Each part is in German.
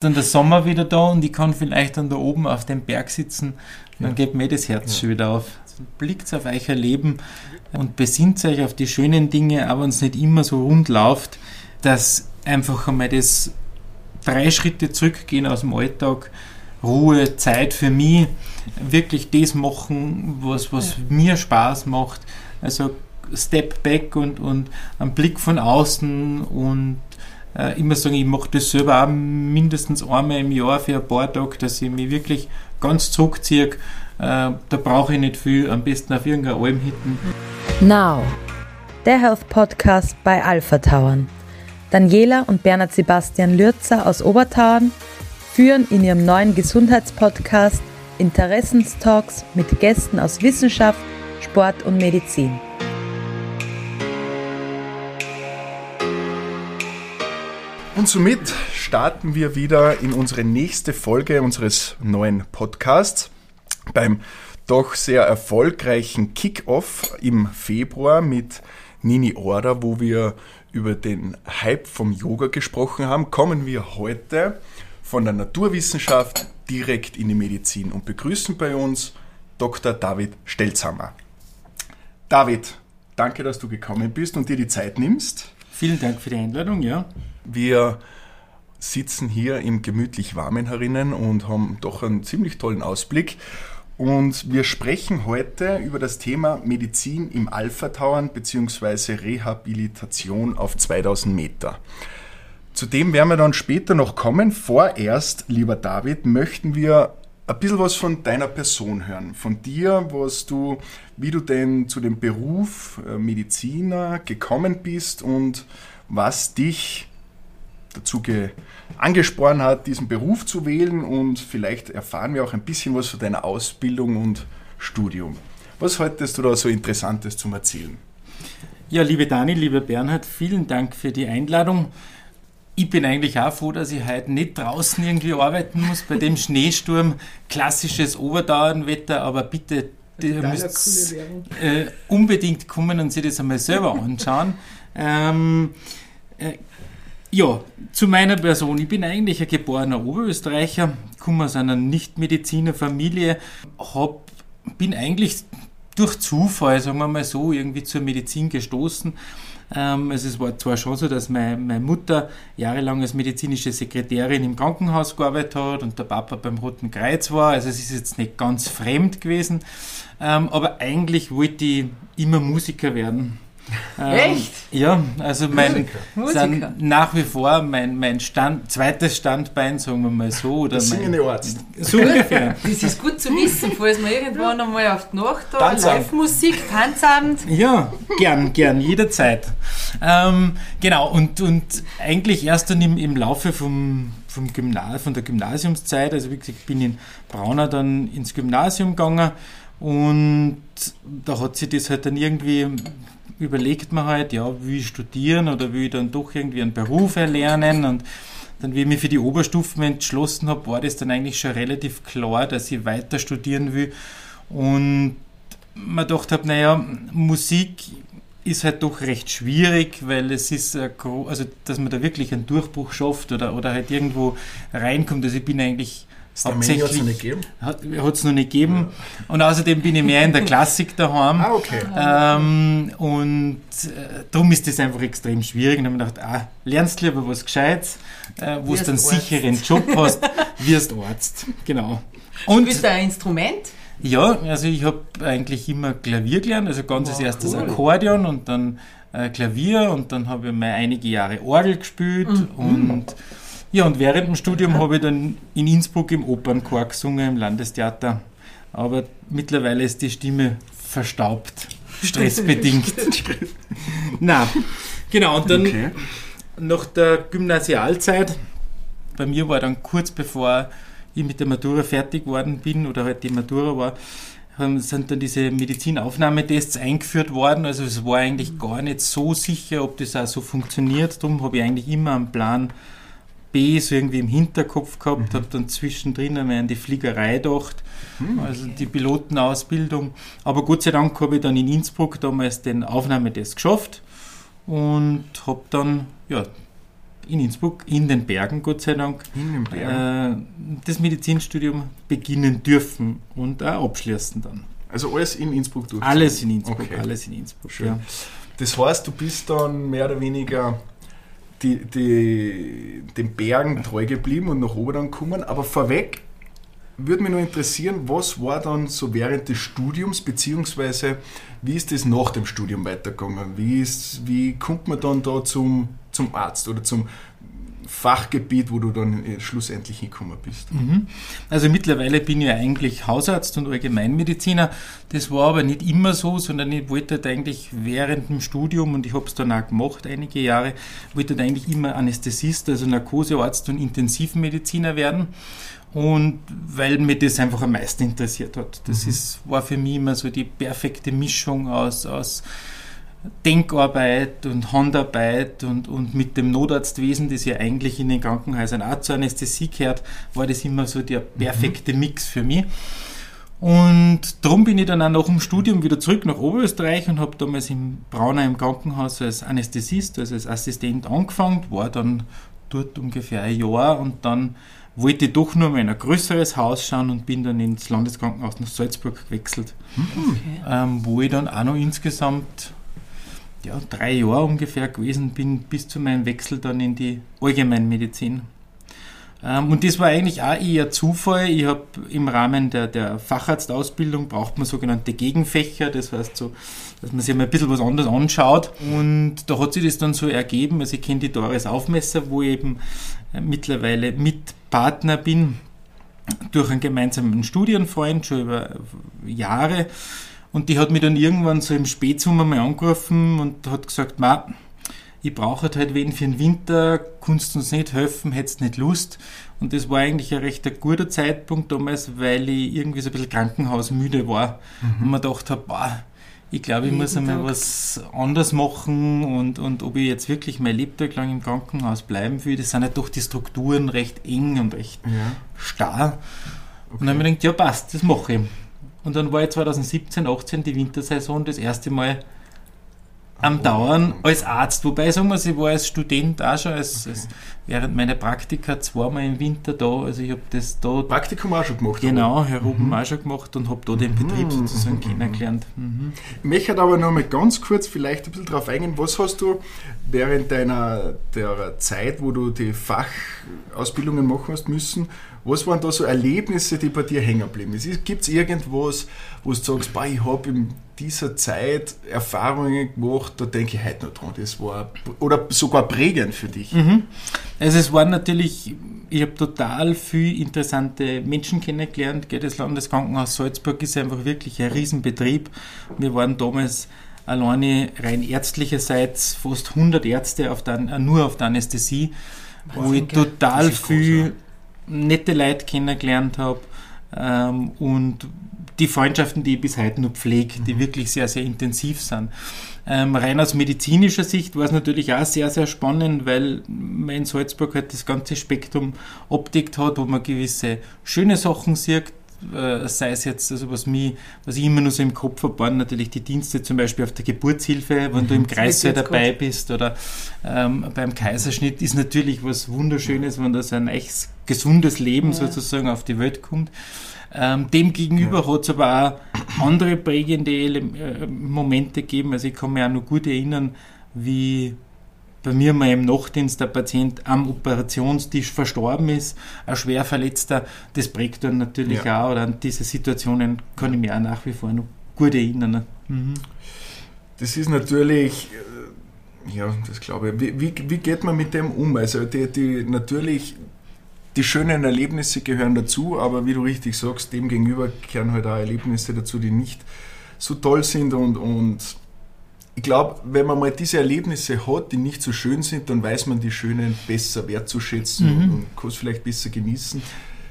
dann der Sommer wieder da und ich kann vielleicht dann da oben auf dem Berg sitzen, dann ja. geht mir das Herz ja. schon wieder auf. Also blickt auf euer Leben und besinnt euch auf die schönen Dinge, aber wenn es nicht immer so rund läuft, dass einfach einmal das drei Schritte zurückgehen aus dem Alltag, Ruhe, Zeit für mich, wirklich das machen, was, was ja. mir Spaß macht. Also Step back und, und einen Blick von außen und äh, immer sagen, ich mache das selber auch mindestens einmal im Jahr für ein paar Tage, dass ich mich wirklich ganz zurückziehe. Äh, da brauche ich nicht viel, am besten auf irgendeiner Alm hitten. Now, der Health Podcast bei Alpha Tauern. Daniela und Bernhard Sebastian Lürzer aus Obertauern führen in ihrem neuen Gesundheitspodcast Interessenstalks mit Gästen aus Wissenschaft, Sport und Medizin. Und somit starten wir wieder in unsere nächste Folge unseres neuen Podcasts beim doch sehr erfolgreichen Kick-Off im Februar mit Nini Order, wo wir über den Hype vom Yoga gesprochen haben, kommen wir heute von der Naturwissenschaft direkt in die Medizin und begrüßen bei uns Dr. David Stelzhammer. David, danke, dass du gekommen bist und dir die Zeit nimmst. Vielen Dank für die Einladung, ja. Wir sitzen hier im gemütlich warmen herinnen und haben doch einen ziemlich tollen Ausblick. Und wir sprechen heute über das Thema Medizin im Alpha-Tauern bzw. Rehabilitation auf 2000 Meter. Zu dem werden wir dann später noch kommen. Vorerst, lieber David, möchten wir ein bisschen was von deiner Person hören. Von dir, was du, wie du denn zu dem Beruf äh, Mediziner gekommen bist und was dich dazu angespornt hat, diesen Beruf zu wählen und vielleicht erfahren wir auch ein bisschen was von deiner Ausbildung und Studium. Was haltest du da so Interessantes zum Erzählen? Ja, liebe Dani, lieber Bernhard, vielen Dank für die Einladung ich bin eigentlich auch froh, dass ich heute nicht draußen irgendwie arbeiten muss bei dem Schneesturm. Klassisches Oberdauernwetter, aber bitte, ihr müsst äh, unbedingt kommen und sich das einmal selber anschauen. ähm, äh, ja, zu meiner Person. Ich bin eigentlich ein geborener Oberösterreicher, komme aus einer Nicht-Mediziner-Familie, bin eigentlich durch Zufall, sagen wir mal so, irgendwie zur Medizin gestoßen ähm, also es war zwar schon so, dass meine, meine Mutter jahrelang als medizinische Sekretärin im Krankenhaus gearbeitet hat und der Papa beim Roten Kreuz war, also es ist jetzt nicht ganz fremd gewesen, ähm, aber eigentlich wollte ich immer Musiker werden. Ähm, Echt? Ja, also mein Musiker. Sind nach wie vor mein, mein Stand, zweites Standbein, sagen wir mal so. Oder das singende Arzt. So ungefähr. Das ist gut zu wissen, falls wir irgendwann einmal auf die Nacht da Live-Musik, Tanzabend. Ja, gern, gern, jederzeit. Ähm, genau, und, und eigentlich erst dann im, im Laufe vom, vom Gymnasium, von der Gymnasiumszeit, also wie gesagt, ich bin in Braunau dann ins Gymnasium gegangen und da hat sich das halt dann irgendwie überlegt man halt, ja, will ich studieren oder will ich dann doch irgendwie einen Beruf erlernen und dann, wie ich mich für die Oberstufen entschlossen habe, war das dann eigentlich schon relativ klar, dass ich weiter studieren will und man dachte habe, naja, Musik ist halt doch recht schwierig, weil es ist, also dass man da wirklich einen Durchbruch schafft oder, oder halt irgendwo reinkommt. Also ich bin eigentlich Hauptsächlich hat es noch nicht gegeben. Hat es noch nicht gegeben. Ja. Und außerdem bin ich mehr in der Klassik daheim. Ah, okay. Ähm, und äh, darum ist das einfach extrem schwierig. Und dann habe ich gedacht, ah, lernst lieber was Gescheites, äh, wo du einen Arzt. sicheren Job hast, wirst Arzt. Genau. Und bist du ein Instrument? Ja, also ich habe eigentlich immer Klavier gelernt, also ganz wow, als erstes cool. Akkordeon und dann äh, Klavier und dann habe ich mal einige Jahre Orgel gespielt mhm. und ja, und während dem Studium habe ich dann in Innsbruck im Opernchor gesungen, im Landestheater. Aber mittlerweile ist die Stimme verstaubt, stressbedingt. Na, genau, und dann okay. nach der Gymnasialzeit, bei mir war dann kurz bevor ich mit der Matura fertig geworden bin oder halt die Matura war, sind dann diese Medizinaufnahmetests eingeführt worden. Also es war eigentlich gar nicht so sicher, ob das auch so funktioniert. Darum habe ich eigentlich immer einen Plan B so irgendwie im Hinterkopf gehabt, mhm. habe dann zwischendrin einmal an die Fliegerei gedacht, mhm. also die Pilotenausbildung. Aber Gott sei Dank habe ich dann in Innsbruck damals den Aufnahmetest geschafft und habe dann ja, in Innsbruck, in den Bergen, Gott sei Dank, äh, das Medizinstudium beginnen dürfen und auch abschließen dann. Also alles in Innsbruck durch? Alles in Innsbruck, okay. alles in Innsbruck, Schön. Ja. Das heißt, du bist dann mehr oder weniger die, die, den Bergen treu geblieben und nach oben dann gekommen, aber vorweg würde mich nur interessieren, was war dann so während des Studiums, beziehungsweise wie ist das nach dem Studium weitergegangen? Wie, ist, wie kommt man dann da zum, zum Arzt oder zum Fachgebiet, wo du dann äh, schlussendlich hingekommen bist? Mhm. Also mittlerweile bin ich eigentlich Hausarzt und Allgemeinmediziner. Das war aber nicht immer so, sondern ich wollte halt eigentlich während dem Studium, und ich habe es dann auch gemacht, einige Jahre, wollte halt eigentlich immer Anästhesist, also Narkosearzt und Intensivmediziner werden. Und weil mir das einfach am meisten interessiert hat. Das mhm. ist, war für mich immer so die perfekte Mischung aus, aus Denkarbeit und Handarbeit und, und mit dem Notarztwesen, das ja eigentlich in den Krankenhäusern auch zur Anästhesie gehört, war das immer so der mhm. perfekte mhm. Mix für mich. Und darum bin ich dann auch nach dem Studium wieder zurück nach Oberösterreich und habe damals im Braunau im Krankenhaus als Anästhesist, also als Assistent angefangen, war dann dort ungefähr ein Jahr und dann wollte ich doch nur mal in ein größeres Haus schauen und bin dann ins Landeskrankenhaus nach Salzburg gewechselt, okay. ähm, wo ich dann auch noch insgesamt ja, drei Jahre ungefähr gewesen bin, bis zu meinem Wechsel dann in die Allgemeinmedizin. Ähm, und das war eigentlich auch eher Zufall. Ich habe im Rahmen der, der Facharztausbildung braucht man sogenannte Gegenfächer, das heißt so, dass man sich mal ein bisschen was anderes anschaut. Und da hat sich das dann so ergeben. Also ich kenne die Doris Aufmesser, wo ich eben äh, mittlerweile Mitpartner bin durch einen gemeinsamen Studienfreund schon über Jahre. Und die hat mich dann irgendwann so im Spätsommer mal angerufen und hat gesagt, Ma, ich brauche halt, halt wen für den Winter, kannst du uns nicht helfen, hättest nicht Lust. Und das war eigentlich ein recht guter Zeitpunkt damals, weil ich irgendwie so ein bisschen krankenhausmüde war mhm. und mir gedacht habe, boah, ich glaube, ich muss einmal was anders machen und, und ob ich jetzt wirklich mein Lebtag lang im Krankenhaus bleiben will, das sind ja doch die Strukturen recht eng und recht ja. starr. Okay. Und dann habe ich gedacht, ja passt, das mache ich. Und dann war ich 2017, 18 die Wintersaison das erste Mal am Dauern als Arzt. Wobei, sagen wir, ich war als Student auch schon, als, okay. als während meiner Praktika zweimal im Winter da. Also ich habe das da. Praktikum auch schon gemacht? Genau, Herr Ruben mhm. auch schon gemacht und habe da den Betrieb mhm. sozusagen mhm. kennengelernt. Mhm. Ich möchte aber noch mal ganz kurz vielleicht ein bisschen darauf eingehen, was hast du während deiner der Zeit, wo du die Fachausbildungen machen hast müssen, was waren da so Erlebnisse, die bei dir hängen geblieben sind? Gibt es irgendwas, wo du sagst, bah, ich habe in dieser Zeit Erfahrungen gemacht, da denke ich heute noch dran, das war, oder sogar prägend für dich? Mhm. Also es waren natürlich, ich habe total viele interessante Menschen kennengelernt. Das Landeskrankenhaus Salzburg ist einfach wirklich ein Riesenbetrieb. Wir waren damals alleine rein ärztlicherseits fast 100 Ärzte auf der, nur auf der Anästhesie, wo ich total viel nette Leute kennengelernt habe ähm, und die Freundschaften, die ich bis heute noch pflege, die mhm. wirklich sehr, sehr intensiv sind. Ähm, rein aus medizinischer Sicht war es natürlich auch sehr, sehr spannend, weil man in Salzburg halt das ganze Spektrum abdeckt hat, wo man gewisse schöne Sachen sieht, äh, sei es jetzt, also was, mich, was ich immer nur so im Kopf habe, waren natürlich die Dienste zum Beispiel auf der Geburtshilfe, wenn mhm. du im Kreissaal dabei gut. bist oder ähm, beim Kaiserschnitt ist natürlich was Wunderschönes, wenn das ein echt gesundes Leben ja. sozusagen auf die Welt kommt. Ähm, dem gegenüber ja. hat es aber auch andere prägende äh, Momente gegeben. Also ich kann mich auch noch gut erinnern, wie bei mir mal im Nachtdienst der Patient am Operationstisch verstorben ist, ein schwer Verletzter, das prägt dann natürlich ja. auch, oder an diese Situationen kann ich mich auch nach wie vor noch gut erinnern. Mhm. Das ist natürlich, äh, ja, das glaube ich. Wie, wie, wie, geht man mit dem um? Also die, die natürlich die schönen Erlebnisse gehören dazu, aber wie du richtig sagst, dem gegenüber gehören halt auch Erlebnisse dazu, die nicht so toll sind und, und ich glaube, wenn man mal diese Erlebnisse hat, die nicht so schön sind, dann weiß man die schönen besser wertzuschätzen mhm. und kann es vielleicht besser genießen.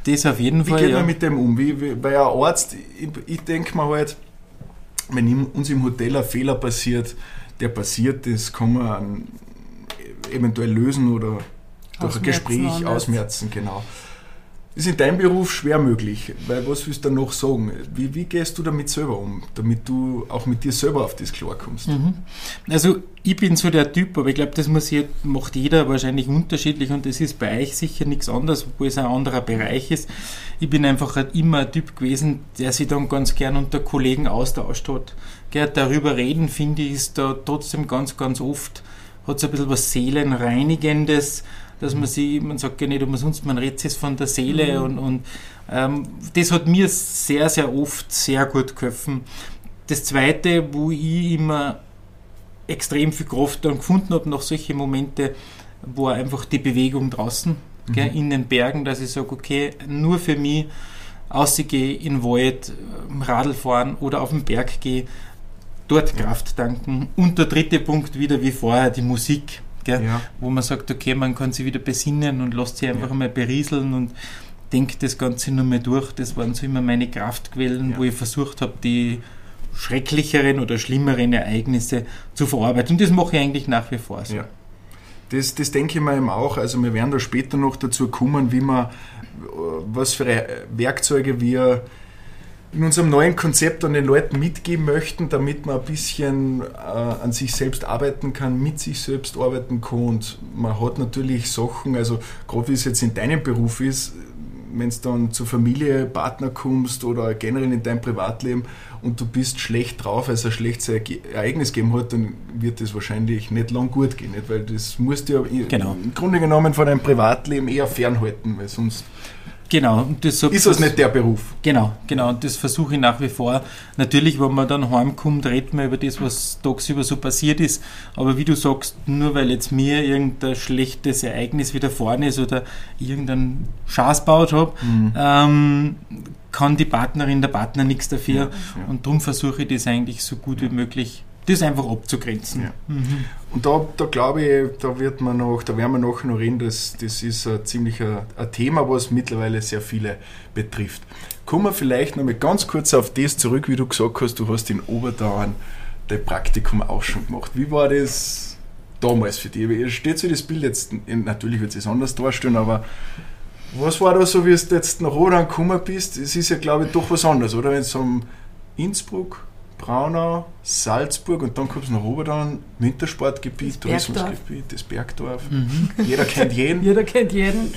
Das auf jeden wie Fall. Wie geht man mit dem um? Wie, wie, bei einem Arzt, ich, ich denke mir halt, wenn uns im Hotel ein Fehler passiert, der passiert, das kann man eventuell lösen oder durch ein Gespräch ausmerzen, genau. Ist in deinem Beruf schwer möglich, weil was willst du noch sagen? Wie, wie, gehst du damit selber um, damit du auch mit dir selber auf das klarkommst? Mhm. Also ich bin so der Typ, aber ich glaube, das muss macht jeder wahrscheinlich unterschiedlich und das ist bei euch sicher nichts anderes, obwohl es ein anderer Bereich ist. Ich bin einfach halt immer ein Typ gewesen, der sich dann ganz gern unter Kollegen austauscht hat. Gell, darüber reden, finde ich, ist da trotzdem ganz, ganz oft, hat es ein bisschen was Seelenreinigendes, dass man sie, man sagt ja nicht umsonst, man redet es von der Seele mhm. und, und ähm, das hat mir sehr, sehr oft sehr gut geholfen. Das Zweite, wo ich immer extrem viel Kraft dann gefunden habe nach solchen Momenten, war einfach die Bewegung draußen mhm. gell, in den Bergen, dass ich sage, okay, nur für mich ausgehe in den Wald, Radl fahren oder auf den Berg gehe, dort Kraft tanken. Und der dritte Punkt wieder wie vorher, die Musik gell? Ja. wo man sagt, okay, man kann sich wieder besinnen und lässt sich einfach ja. mal berieseln und denkt das Ganze nur mehr durch. Das waren so immer meine Kraftquellen, ja. wo ich versucht habe, die schrecklicheren oder schlimmeren Ereignisse zu verarbeiten. Und das mache ich eigentlich nach wie vor so. Ja. Das, das denke ich mir eben auch. Also wir werden da später noch dazu kommen, wie man, was für Werkzeuge wir in unserem neuen Konzept an den Leuten mitgeben möchten, damit man ein bisschen äh, an sich selbst arbeiten kann, mit sich selbst arbeiten kann. Und man hat natürlich Sachen, also gerade wie es jetzt in deinem Beruf ist, wenn es dann zur Familie, Partner kommst oder generell in deinem Privatleben und du bist schlecht drauf, weil es ein schlechtes Ereignis gegeben hat, dann wird das wahrscheinlich nicht lang gut gehen. Nicht? Weil das musst du ja genau. im Grunde genommen von deinem Privatleben eher fernhalten, weil sonst Genau. Und das so, ist das nicht der Beruf? Genau, genau. Und das versuche ich nach wie vor. Natürlich, wenn man dann heimkommt, redet man über das, was tagsüber so passiert ist. Aber wie du sagst, nur weil jetzt mir irgendein schlechtes Ereignis widerfahren ist oder irgendeinen Schaß gebaut habe, mhm. ähm, kann die Partnerin, der Partner nichts dafür. Ja, ja. Und darum versuche ich das eigentlich so gut wie möglich das einfach abzugrenzen. Ja. Mhm. Und da, da glaube ich, da wird man noch, da werden wir noch, noch reden, das, das ist ein ziemlich ein, Thema, was mittlerweile sehr viele betrifft. Kommen wir vielleicht noch mal ganz kurz auf das zurück, wie du gesagt hast, du hast in Oberdauern dein Praktikum auch schon gemacht. Wie war das damals für dich? Steht sich das Bild jetzt, natürlich wird es anders darstellen, aber was war da so, wie du jetzt nach Oberdauern gekommen bist? Es ist ja, glaube ich, doch was anderes, oder? Wenn es um Innsbruck, Braunau, Salzburg und dann kommt es nach Oberdan, Wintersportgebiet, Tourismusgebiet, das Bergdorf. Mhm. Jeder kennt jeden. Jeder kennt jeden.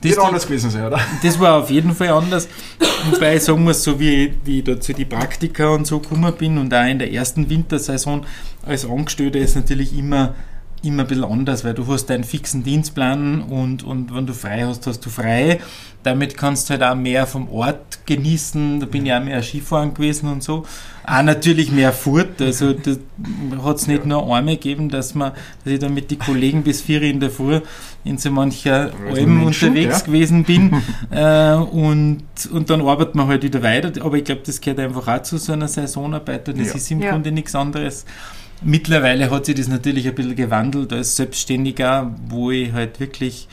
Das wird anders gewesen sein, oder? Das war auf jeden Fall anders. Wobei ich sagen muss, so wie, wie ich da zu den Praktika und so gekommen bin und auch in der ersten Wintersaison als Angestellter ist natürlich immer immer ein bisschen anders, weil du hast deinen fixen Dienstplan und, und wenn du frei hast, hast du frei. Damit kannst du halt auch mehr vom Ort genießen. Da bin ich auch mehr Skifahren gewesen und so. Auch natürlich mehr Furt. Also da hat es nicht nur einmal gegeben, dass, man, dass ich dann mit den Kollegen bis vier in der Früh in so mancher Alben unterwegs ja. gewesen bin. äh, und, und dann arbeitet man halt wieder weiter. Aber ich glaube, das gehört einfach auch zu so einer Saisonarbeit und das ja. ist im ja. Grunde nichts anderes. Mittlerweile hat sich das natürlich ein bisschen gewandelt als Selbstständiger, wo ich halt wirklich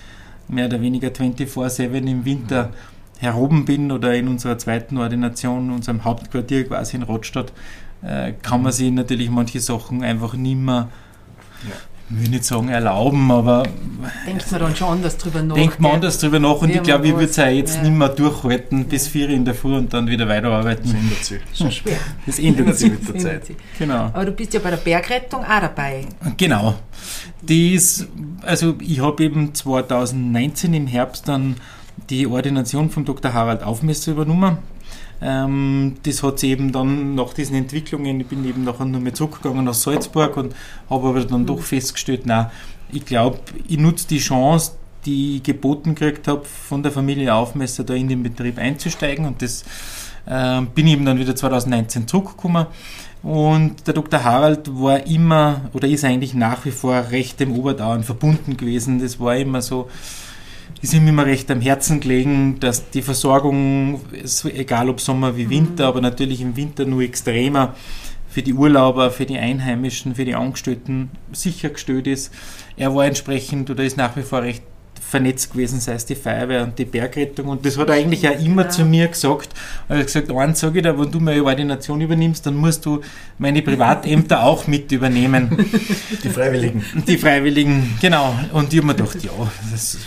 mehr oder weniger 24-7 im Winter heroben bin oder in unserer zweiten Ordination, unserem Hauptquartier quasi in Rottstadt, äh, kann man sich natürlich manche Sachen einfach nicht mehr ja ich will nicht sagen erlauben, aber. Denkt man dann schon anders drüber nach. Denkt man anders drüber nach und ich glaube, ich würde es auch jetzt ja. nicht mehr durchhalten bis vier in der Früh und dann wieder weiterarbeiten. Das ändert sich. Schon schwer. Das ändert sich mit der Zeit. Genau. Aber du bist ja bei der Bergrettung auch dabei. Genau. Die ist, also ich habe eben 2019 im Herbst dann die Ordination von Dr. Harald Aufmesser übernommen ähm, das hat sich eben dann nach diesen Entwicklungen, ich bin eben nachher nur mehr zurückgegangen nach Salzburg und habe aber dann doch festgestellt, na, ich glaube, ich nutze die Chance, die ich geboten gekriegt habe, von der Familie Aufmesser da in den Betrieb einzusteigen und das äh, bin ich eben dann wieder 2019 zurückgekommen. Und der Dr. Harald war immer oder ist eigentlich nach wie vor recht dem Oberdauern verbunden gewesen. Das war immer so, ist ihm immer recht am Herzen gelegen, dass die Versorgung, egal ob Sommer wie Winter, mhm. aber natürlich im Winter nur extremer, für die Urlauber, für die Einheimischen, für die Angestellten sichergestellt ist. Er war entsprechend oder ist nach wie vor recht vernetzt gewesen, sei es die Feuerwehr und die Bergrettung. Und das hat er eigentlich auch immer ja. zu mir gesagt. Er hat gesagt, eins sage ich dir, wenn du meine Ordination übernimmst, dann musst du meine Privatämter auch mit übernehmen. Die Freiwilligen. Die Freiwilligen, genau. Und ich habe mir gedacht, ja, das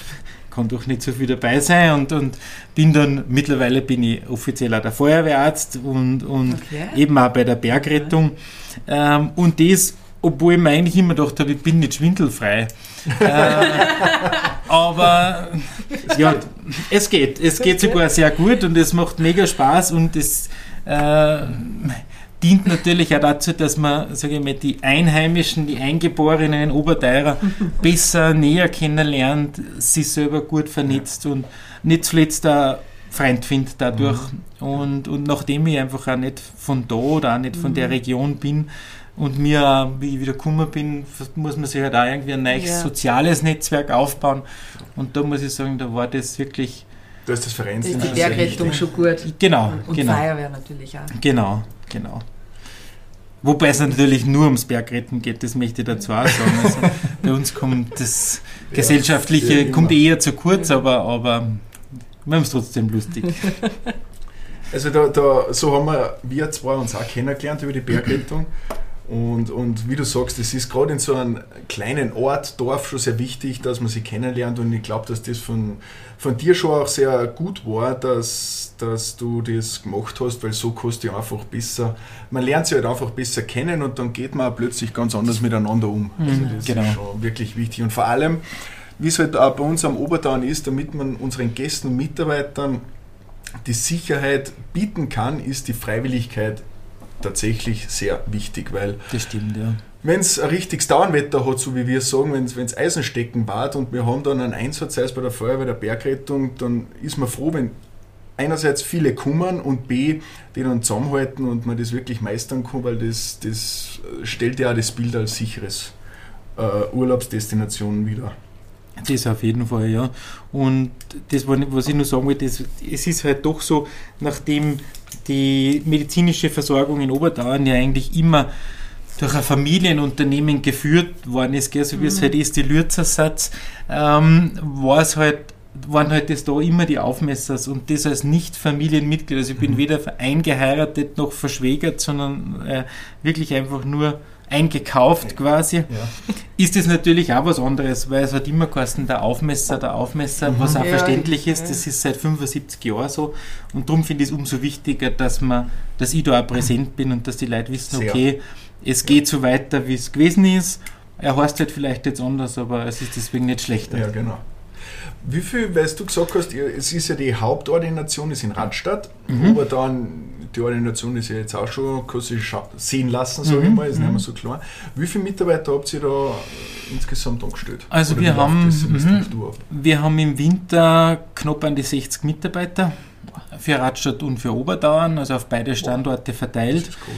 kann doch nicht so viel dabei sein und, und bin dann, mittlerweile bin ich offiziell auch der Feuerwehrarzt und, und okay. eben auch bei der Bergrettung. Ähm, und das, obwohl ich mir eigentlich immer gedacht habe, ich bin nicht schwindelfrei. äh, aber ja, es geht. Es geht sogar sehr gut und es macht mega Spaß und es äh, dient natürlich auch dazu, dass man, sage ich mal, die Einheimischen, die Eingeborenen in Oberteirer besser näher kennenlernt, sich selber gut vernetzt und nicht zuletzt auch Freund findet dadurch. Mhm. Und, und nachdem ich einfach auch nicht von da oder auch nicht von der mhm. Region bin und mir, wie ich wieder gekommen bin, muss man sich halt auch irgendwie ein neues ja. soziales Netzwerk aufbauen. Und da muss ich sagen, da war das wirklich. Du hast das Verein. Da ist die Bergrettung schon gut. Genau. Und genau. Feuerwehr natürlich auch. Genau, genau. Wobei es natürlich nur ums Bergretten geht, das möchte ich dazu auch sagen. Also bei uns kommt das Gesellschaftliche kommt eher zu kurz, aber, aber wir haben es trotzdem lustig. Also da, da, so haben wir, wir zwei uns auch kennengelernt über die Bergrettung. Und, und wie du sagst, es ist gerade in so einem kleinen Ort, Dorf schon sehr wichtig, dass man sich kennenlernt. Und ich glaube, dass das von, von dir schon auch sehr gut war, dass, dass du das gemacht hast, weil so kannst du einfach besser, man lernt sich halt einfach besser kennen und dann geht man auch plötzlich ganz anders miteinander um. Also mhm, das genau. ist schon wirklich wichtig. Und vor allem, wie es halt auch bei uns am Oberdown ist, damit man unseren Gästen und Mitarbeitern die Sicherheit bieten kann, ist die Freiwilligkeit tatsächlich sehr wichtig, weil das stimmt, ja. Wenn es ein richtiges Dauernwetter hat, so wie wir sagen, wenn es Eisenstecken wart und wir haben dann einen Einsatz, sei es bei der Feuerwehr, der Bergrettung, dann ist man froh, wenn einerseits viele kummern und B, die dann zusammenhalten und man das wirklich meistern kann, weil das, das stellt ja auch das Bild als sicheres äh, Urlaubsdestination wieder. Das auf jeden Fall, ja. Und das, was ich nur sagen wollte, es ist halt doch so, nachdem die medizinische Versorgung in Oberdauern ja eigentlich immer durch ein Familienunternehmen geführt worden ist, gell, so wie mhm. es halt ist, die Lürzersatz, ähm, war es halt waren halt das da immer die Aufmessers und das als Nicht-Familienmitglied. Also ich bin mhm. weder eingeheiratet noch verschwägert, sondern äh, wirklich einfach nur eingekauft quasi, ja. ist es natürlich auch was anderes, weil es hat immer geheißen, der Aufmesser, der Aufmesser, mhm. was auch ja, verständlich ist, ja. das ist seit 75 Jahren so und darum finde ich es umso wichtiger, dass man, dass ich da auch präsent bin und dass die Leute wissen, Sehr. okay, es geht so weiter, wie es gewesen ist, er heißt halt vielleicht jetzt anders, aber es ist deswegen nicht schlechter. Ja, genau. Wie viel, weil du gesagt hast, es ist ja die Hauptordination ist in Radstadt, mhm. aber dann die Ordination ist ja jetzt auch schon, kann sich sehen lassen, sage mhm. ich mal, ist nicht mehr so klar. Wie viele Mitarbeiter habt ihr da insgesamt angestellt? Also wir haben, mhm. wir haben im Winter knapp an die 60 Mitarbeiter für Radstadt und für Oberdauern, also auf beide Standorte verteilt. Das, groß,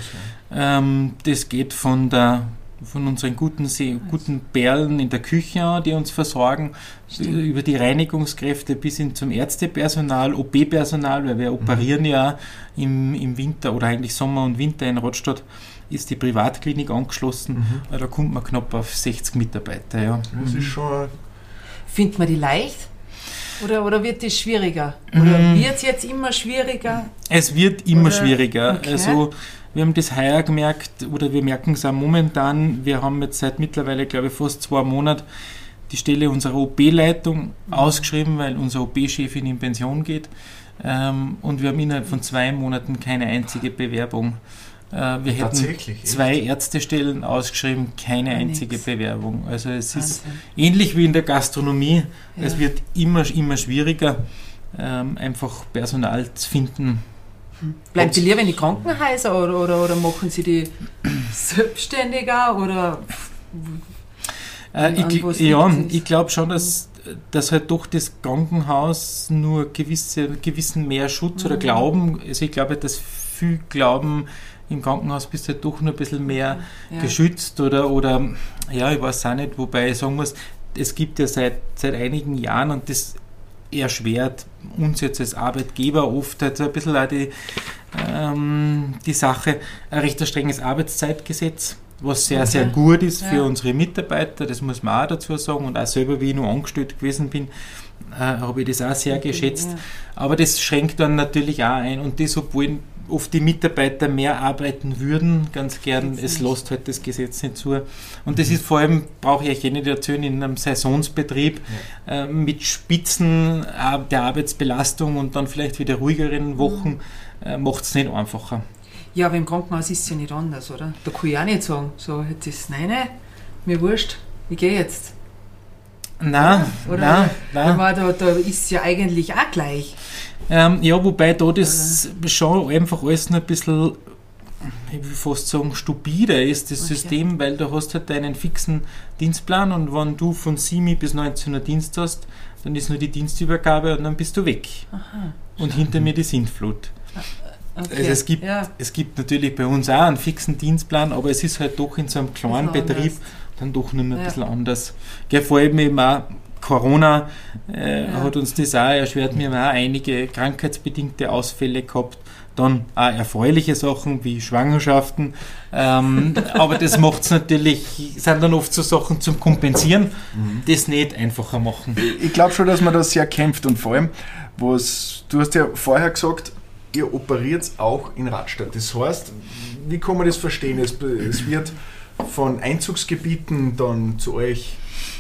ja. ähm, das geht von der von unseren guten, guten Perlen in der Küche, die uns versorgen, Stimmt. über die Reinigungskräfte bis hin zum Ärztepersonal, OP-Personal, weil wir mhm. operieren ja im, im Winter oder eigentlich Sommer und Winter in Rottstadt, ist die Privatklinik angeschlossen, mhm. weil da kommt man knapp auf 60 Mitarbeiter. Ja. Das ist schon. Findet man die leicht? Oder, oder wird es schwieriger? Oder mhm. wird es jetzt immer schwieriger? Es wird immer oder? schwieriger. Okay. Also wir haben das heuer gemerkt, oder wir merken es auch momentan, wir haben jetzt seit mittlerweile, glaube ich, fast zwei Monaten die Stelle unserer OP-Leitung mhm. ausgeschrieben, weil unsere OP-Chefin in Pension geht. Ähm, und wir haben innerhalb von zwei Monaten keine einzige Bewerbung. Äh, wir hätten zwei Ärztestellen ausgeschrieben, keine einzige Nix. Bewerbung. Also es Wahnsinn. ist ähnlich wie in der Gastronomie. Ja. Es wird immer, immer schwieriger, ähm, einfach Personal zu finden, Bleiben Sie lieber in die Krankenhäuser oder, oder, oder machen Sie die selbstständiger oder äh, ich, ja, ich glaube schon, dass, dass halt doch das Krankenhaus nur gewisse, gewissen mehr Schutz mhm. oder Glauben, also ich glaube, dass viel Glauben im Krankenhaus bist du halt doch nur ein bisschen mehr ja. geschützt oder, oder ja, ich weiß auch nicht, wobei ich sagen muss, es gibt ja seit, seit einigen Jahren und das erschwert uns jetzt als Arbeitgeber oft halt ein bisschen auch die, ähm, die Sache, ein recht strenges Arbeitszeitgesetz, was sehr, okay. sehr gut ist für ja. unsere Mitarbeiter, das muss man auch dazu sagen und auch selber, wie ich noch angestellt gewesen bin, äh, habe ich das auch sehr geschätzt. Ja. Aber das schränkt dann natürlich auch ein und das, obwohl oft die Mitarbeiter mehr arbeiten würden, ganz gern, es lässt halt das Gesetz nicht zu. Und das ist vor allem, brauche ich euch eh erzählen, in einem Saisonsbetrieb ja. äh, mit Spitzen äh, der Arbeitsbelastung und dann vielleicht wieder ruhigeren Wochen äh, macht es nicht einfacher. Ja, aber im Krankenhaus ist es ja nicht anders, oder? Da kann ich auch nicht sagen, so, jetzt ist es, nein, nein, mir wurscht, ich gehe jetzt. Nein, oder? nein, nein. Da, da ist es ja eigentlich auch gleich. Ähm, ja, wobei da das schon einfach alles noch ein bisschen, ich will fast sagen, stupider ist, das okay. System, weil du hast halt deinen fixen Dienstplan und wenn du von 7 bis 19 Uhr Dienst hast, dann ist nur die Dienstübergabe und dann bist du weg. Aha, und hinter mir die Sintflut. Ah, okay. Also es gibt, ja. es gibt natürlich bei uns auch einen fixen Dienstplan, aber es ist halt doch in so einem kleinen Betrieb dann doch nur ein ja. bisschen anders. Gell, vor allem eben auch Corona äh, ja. hat uns das auch erschwert. Wir haben auch einige krankheitsbedingte Ausfälle gehabt. Dann auch erfreuliche Sachen wie Schwangerschaften. Ähm, aber das macht es natürlich, sind dann oft so Sachen zum Kompensieren, mhm. das nicht einfacher machen. Ich glaube schon, dass man das sehr kämpft und vor allem, was, du hast ja vorher gesagt, ihr operiert auch in Radstadt. Das heißt, wie kann man das verstehen? Es, es wird von Einzugsgebieten dann zu euch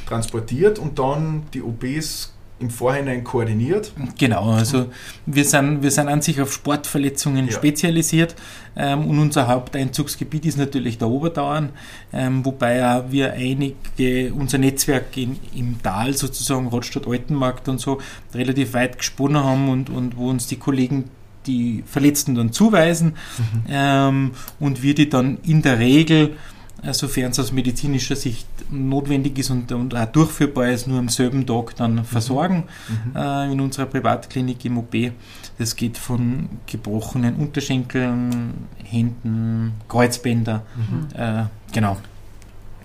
transportiert und dann die OPs im Vorhinein koordiniert? Genau, also wir sind, wir sind an sich auf Sportverletzungen ja. spezialisiert ähm, und unser Haupteinzugsgebiet ist natürlich der Obertauern, ähm, wobei wir einige, unser Netzwerk in, im Tal sozusagen, Rottstadt Altenmarkt und so, relativ weit gesponnen haben und, und wo uns die Kollegen die Verletzten dann zuweisen mhm. ähm, und wir die dann in der Regel sofern es aus medizinischer Sicht notwendig ist und, und, auch durchführbar ist, nur am selben Tag dann mhm. versorgen mhm. äh, in unserer Privatklinik im OP. Das geht von gebrochenen Unterschenkeln, Händen, Kreuzbänder, mhm. äh, genau.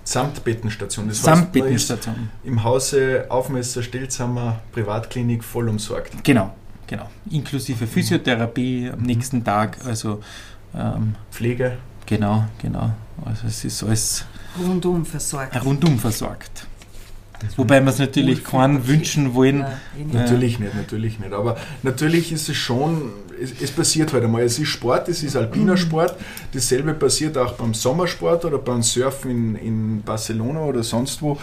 Samt Bettenstation. Das Samt Bettenstation. Im Hause Aufmesser Stelzhammer Privatklinik voll umsorgt. Genau, genau. Inklusive Physiotherapie am nächsten Tag, also ähm, Pflege. Genau, genau. Also es ist alles rundum versorgt. Rundum versorgt. Wobei wir es natürlich keinen wünschen wollen. Ja, eh natürlich nicht, natürlich nicht. Aber natürlich ist es schon, es, es, passiert halt einmal. Es ist Sport, es ist alpiner mhm. Sport. Dasselbe passiert auch beim Sommersport oder beim Surfen in, in Barcelona oder sonst wo.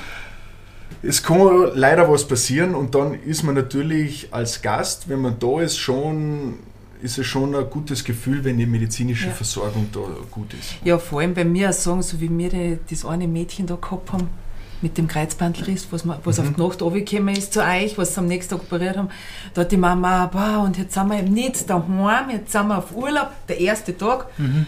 Es kann leider was passieren und dann ist man natürlich als Gast, wenn man da ist, schon ist es schon ein gutes Gefühl, wenn die medizinische ja. Versorgung da gut ist. Ja, vor allem bei mir sagen, so wie wir die, das eine Mädchen da gehabt haben, mit dem Kreuzbandriss, was, was mhm. auf die Nacht runtergekommen ist zu euch, was sie am nächsten Tag operiert haben, da hat die Mama, boah, und jetzt sind wir eben nicht daheim, jetzt sind wir auf Urlaub, der erste Tag. Mhm.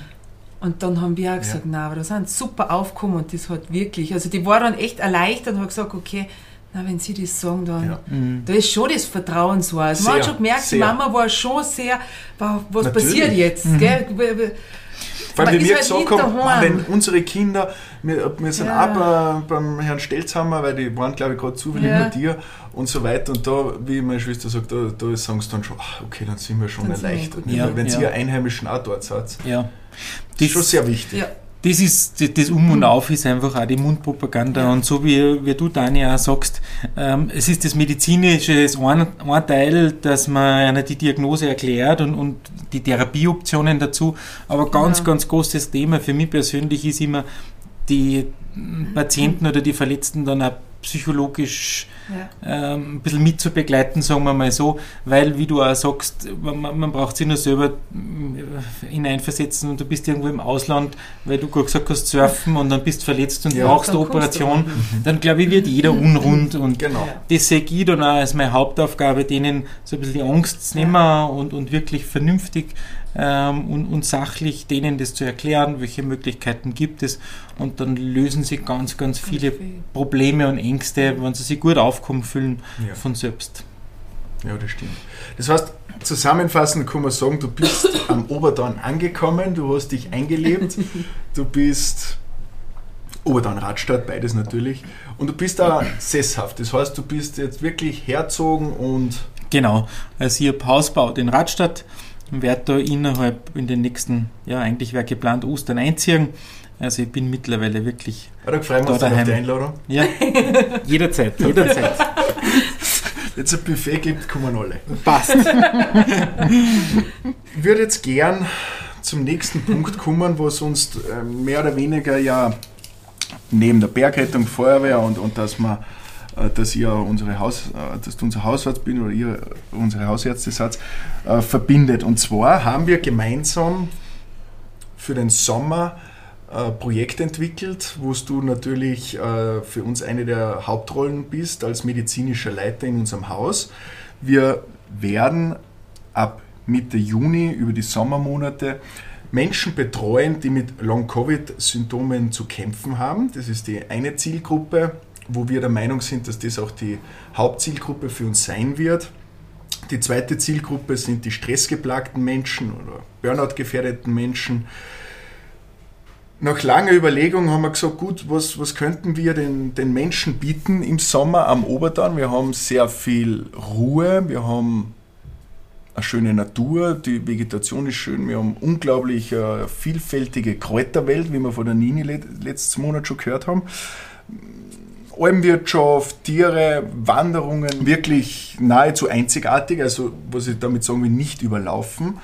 Und dann haben wir auch gesagt, ja. na, aber da sind super aufgekommen und das hat wirklich, also die war dann echt erleichtert und hat gesagt, okay, na, wenn Sie das sagen, dann ja. Mhm. da ist schon das Vertrauen so. Also man hat schon gemerkt, sehr. die Mama war schon sehr, was Natürlich. passiert jetzt? Mhm. Gell? Vor allem, wie wir halt gesagt haben, wenn unsere Kinder, wir, wir sind ja. auch bei, beim Herrn Stelzhammer, weil die waren, glaube ich, gerade zufällig ja. mit dir und so weiter. Und da, wie meine Schwester sagt, da, da sagen sie dann schon, ach, okay, dann sind wir schon dann erleichtert. Ja, wenn ja. Sie Einheimischen auch dort seid. Ja. Das ist schon sehr wichtig. Das ist das Um und Auf ist einfach auch die Mundpropaganda. Ja. Und so wie, wie du, Dani, auch sagst, ähm, es ist das medizinische das ein, ein Teil, dass man einer die Diagnose erklärt und, und die Therapieoptionen dazu. Aber ganz, ja. ganz großes Thema für mich persönlich ist immer, die Patienten oder die Verletzten dann auch psychologisch ja. ähm, ein bisschen mitzubegleiten, sagen wir mal so, weil, wie du auch sagst, man, man braucht sich nur selber äh, hineinversetzen und du bist irgendwo im Ausland, weil du gerade gesagt hast, surfen und dann bist verletzt und ja, brauchst eine Operation, dann glaube ich, wird jeder unrund und genau. das sehe ich dann auch als meine Hauptaufgabe, denen so ein bisschen die Angst zu nehmen und, und wirklich vernünftig ähm, und, und, sachlich denen das zu erklären, welche Möglichkeiten gibt es und dann lösen sie ganz, ganz viele Probleme und Ängste, wenn sie sich gut aufkommen fühlen ja. von selbst. Ja, das stimmt. Das heißt, zusammenfassend kann man sagen, du bist am Oberdan angekommen, du hast dich eingelebt, du bist Oberdan Radstadt, beides natürlich, und du bist da sesshaft. Das heißt, du bist jetzt wirklich herzogen und. Genau, also ich habe Hausbau in Radstadt werde da innerhalb in den nächsten, ja eigentlich wäre geplant Ostern einziehen. Also ich bin mittlerweile wirklich da freuen wir uns daheim. auf die Einladung. Ja, jederzeit, jederzeit. Wenn es ein Buffet gibt, kommen alle. Passt. ich würde jetzt gern zum nächsten Punkt kommen, was uns äh, mehr oder weniger ja neben der Bergrettung, Feuerwehr und, und dass man dass ihr unsere Haus, äh, dass du unser Hausarzt bin oder ihr unsere Hausärzte seid, äh, verbindet. Und zwar haben wir gemeinsam für den Sommer ein Projekt entwickelt, wo du natürlich für uns eine der Hauptrollen bist als medizinischer Leiter in unserem Haus. Wir werden ab Mitte Juni über die Sommermonate Menschen betreuen, die mit Long-Covid-Symptomen zu kämpfen haben. Das ist die eine Zielgruppe wo wir der Meinung sind, dass das auch die Hauptzielgruppe für uns sein wird. Die zweite Zielgruppe sind die stressgeplagten Menschen oder Burnout-gefährdeten Menschen. Nach langer Überlegung haben wir gesagt, gut, was, was könnten wir den, den Menschen bieten im Sommer am Obertan? Wir haben sehr viel Ruhe, wir haben eine schöne Natur, die Vegetation ist schön, wir haben unglaublich äh, vielfältige Kräuterwelt, wie wir von der Nini letzten Monat schon gehört haben. Almwirtschaft, Tiere, Wanderungen wirklich nahezu einzigartig, also was ich damit sagen will, nicht überlaufen.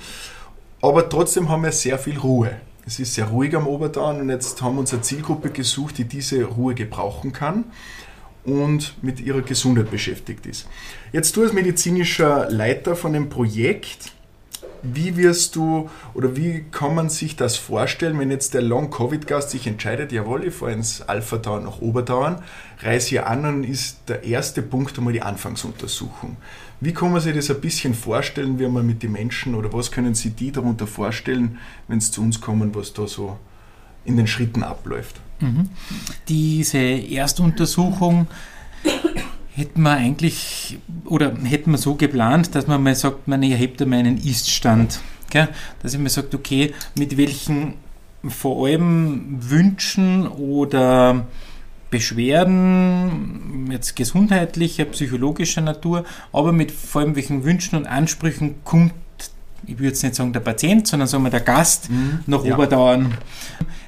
Aber trotzdem haben wir sehr viel Ruhe. Es ist sehr ruhig am Obertan und jetzt haben wir uns eine Zielgruppe gesucht, die diese Ruhe gebrauchen kann und mit ihrer Gesundheit beschäftigt ist. Jetzt du als medizinischer Leiter von dem Projekt, wie wirst du oder wie kann man sich das vorstellen, wenn jetzt der Long-Covid-Gast sich entscheidet, jawohl, ich fahre ins Alpha-Town nach Obertauern, reise hier an und ist der erste Punkt einmal die Anfangsuntersuchung. Wie kann man sich das ein bisschen vorstellen, wie man mit den Menschen oder was können Sie die darunter vorstellen, wenn sie zu uns kommen, was da so in den Schritten abläuft? Mhm. Diese Erstuntersuchung hätten wir eigentlich oder hätten wir so geplant, dass man mal sagt, man erhebt einmal einen Iststand. Dass ich mir sagt, okay, mit welchen vor allem Wünschen oder Beschwerden, jetzt gesundheitlicher, psychologischer Natur, aber mit vor allem welchen Wünschen und Ansprüchen kommt, ich würde jetzt nicht sagen der Patient, sondern sagen wir der Gast mhm, nach ja. Oberdauern.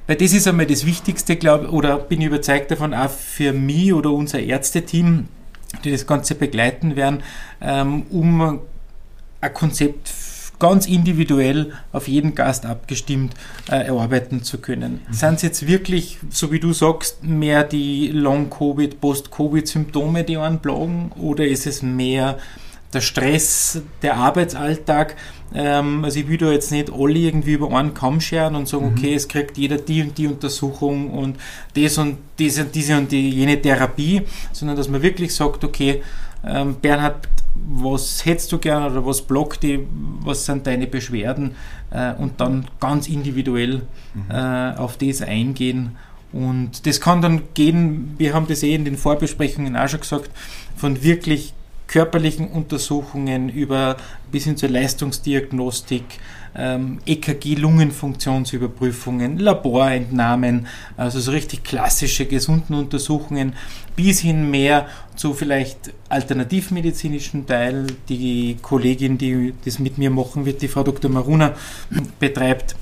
Weil das ist einmal das Wichtigste, glaube oder bin ich überzeugt davon, auch für mich oder unser Ärzteteam, die das Ganze begleiten werden, ähm, um ein Konzept ganz individuell auf jeden Gast abgestimmt äh, erarbeiten zu können. Mhm. Sind es jetzt wirklich, so wie du sagst, mehr die Long-Covid, Post-Covid-Symptome, die einen plagen, oder ist es mehr der Stress, der Arbeitsalltag? Ähm, also ich will da jetzt nicht alle irgendwie über einen Kamm scheren und sagen, mhm. okay, es kriegt jeder die und die Untersuchung und das und diese, diese und die jene Therapie, sondern dass man wirklich sagt, okay, ähm, Bernhard, was hättest du gern oder was blockt dich, was sind deine Beschwerden äh, und dann ganz individuell mhm. äh, auf das eingehen. Und das kann dann gehen, wir haben das eh in den Vorbesprechungen auch schon gesagt, von wirklich körperlichen Untersuchungen über bis hin zur Leistungsdiagnostik, ähm, EKG-Lungenfunktionsüberprüfungen, Laborentnahmen, also so richtig klassische gesunden Untersuchungen, bis hin mehr zu vielleicht alternativmedizinischen Teil. Die Kollegin, die das mit mir machen wird, die Frau Dr. Maruna, betreibt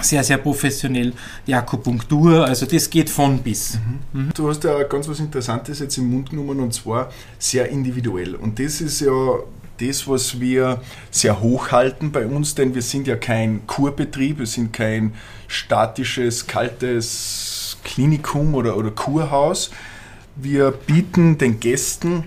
sehr, sehr professionell die Akupunktur. Also das geht von bis. Mhm. Mhm. Du hast ja ganz was Interessantes jetzt im Mund genommen und zwar sehr individuell. Und das ist ja das, was wir sehr hoch halten bei uns, denn wir sind ja kein Kurbetrieb, wir sind kein statisches, kaltes Klinikum oder, oder Kurhaus. Wir bieten den Gästen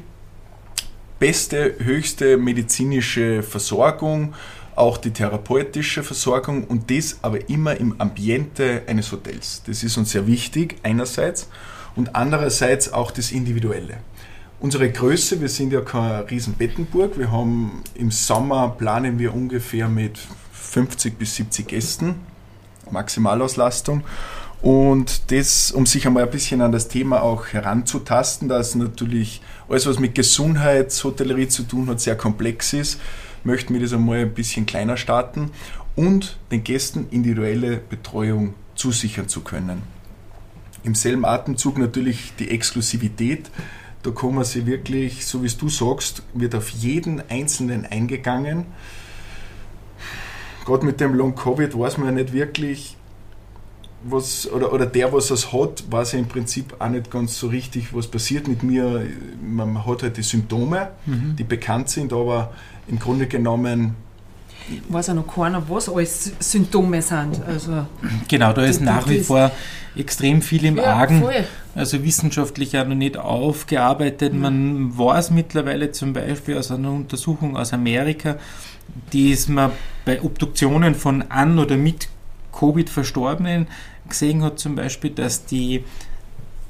beste, höchste medizinische Versorgung, auch die therapeutische Versorgung und das aber immer im Ambiente eines Hotels. Das ist uns sehr wichtig, einerseits, und andererseits auch das Individuelle. Unsere Größe, wir sind ja kein Riesenbettenburg, wir haben im Sommer planen wir ungefähr mit 50 bis 70 Gästen, Maximalauslastung. Und das, um sich einmal ein bisschen an das Thema auch heranzutasten, da es natürlich alles, was mit Gesundheitshotellerie zu tun hat, sehr komplex ist möchten wir das einmal ein bisschen kleiner starten und den Gästen individuelle Betreuung zusichern zu können. Im selben Atemzug natürlich die Exklusivität. Da kann man sie wirklich, so wie es du sagst, wird auf jeden Einzelnen eingegangen. Gerade mit dem Long Covid weiß man ja nicht wirklich, was, oder, oder der, was es hat, weiß ja im Prinzip auch nicht ganz so richtig, was passiert mit mir. Man hat halt die Symptome, mhm. die bekannt sind, aber im Grunde genommen weiß auch noch keiner, was alles Symptome sind. Also, genau, da ist nach wie vor extrem viel im Ja, Argen. voll. Also wissenschaftlich auch noch nicht aufgearbeitet. Man weiß mittlerweile zum Beispiel aus einer Untersuchung aus Amerika, die ist man bei Obduktionen von an oder mit Covid Verstorbenen gesehen hat, zum Beispiel, dass die,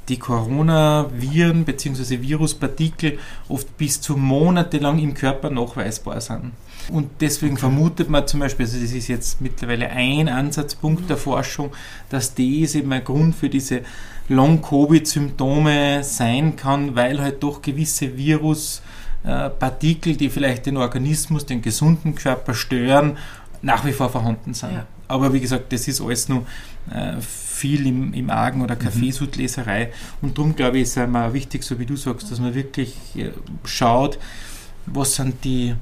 die Coronaviren bzw. Viruspartikel oft bis zu monatelang im Körper nachweisbar sind. Und deswegen vermutet man zum Beispiel, also das ist jetzt mittlerweile ein Ansatzpunkt der Forschung, dass das eben ein Grund für diese Long-Covid-Symptome sein kann, weil halt doch gewisse Viruspartikel, die vielleicht den Organismus, den gesunden Körper stören, nach wie vor vorhanden sind. Ja. Aber wie gesagt, das ist alles nur äh, viel im, im Argen oder Kaffeesudleserei. Und darum glaube ich, ist es einmal wichtig, so wie du sagst, dass man wirklich äh, schaut, was sind die,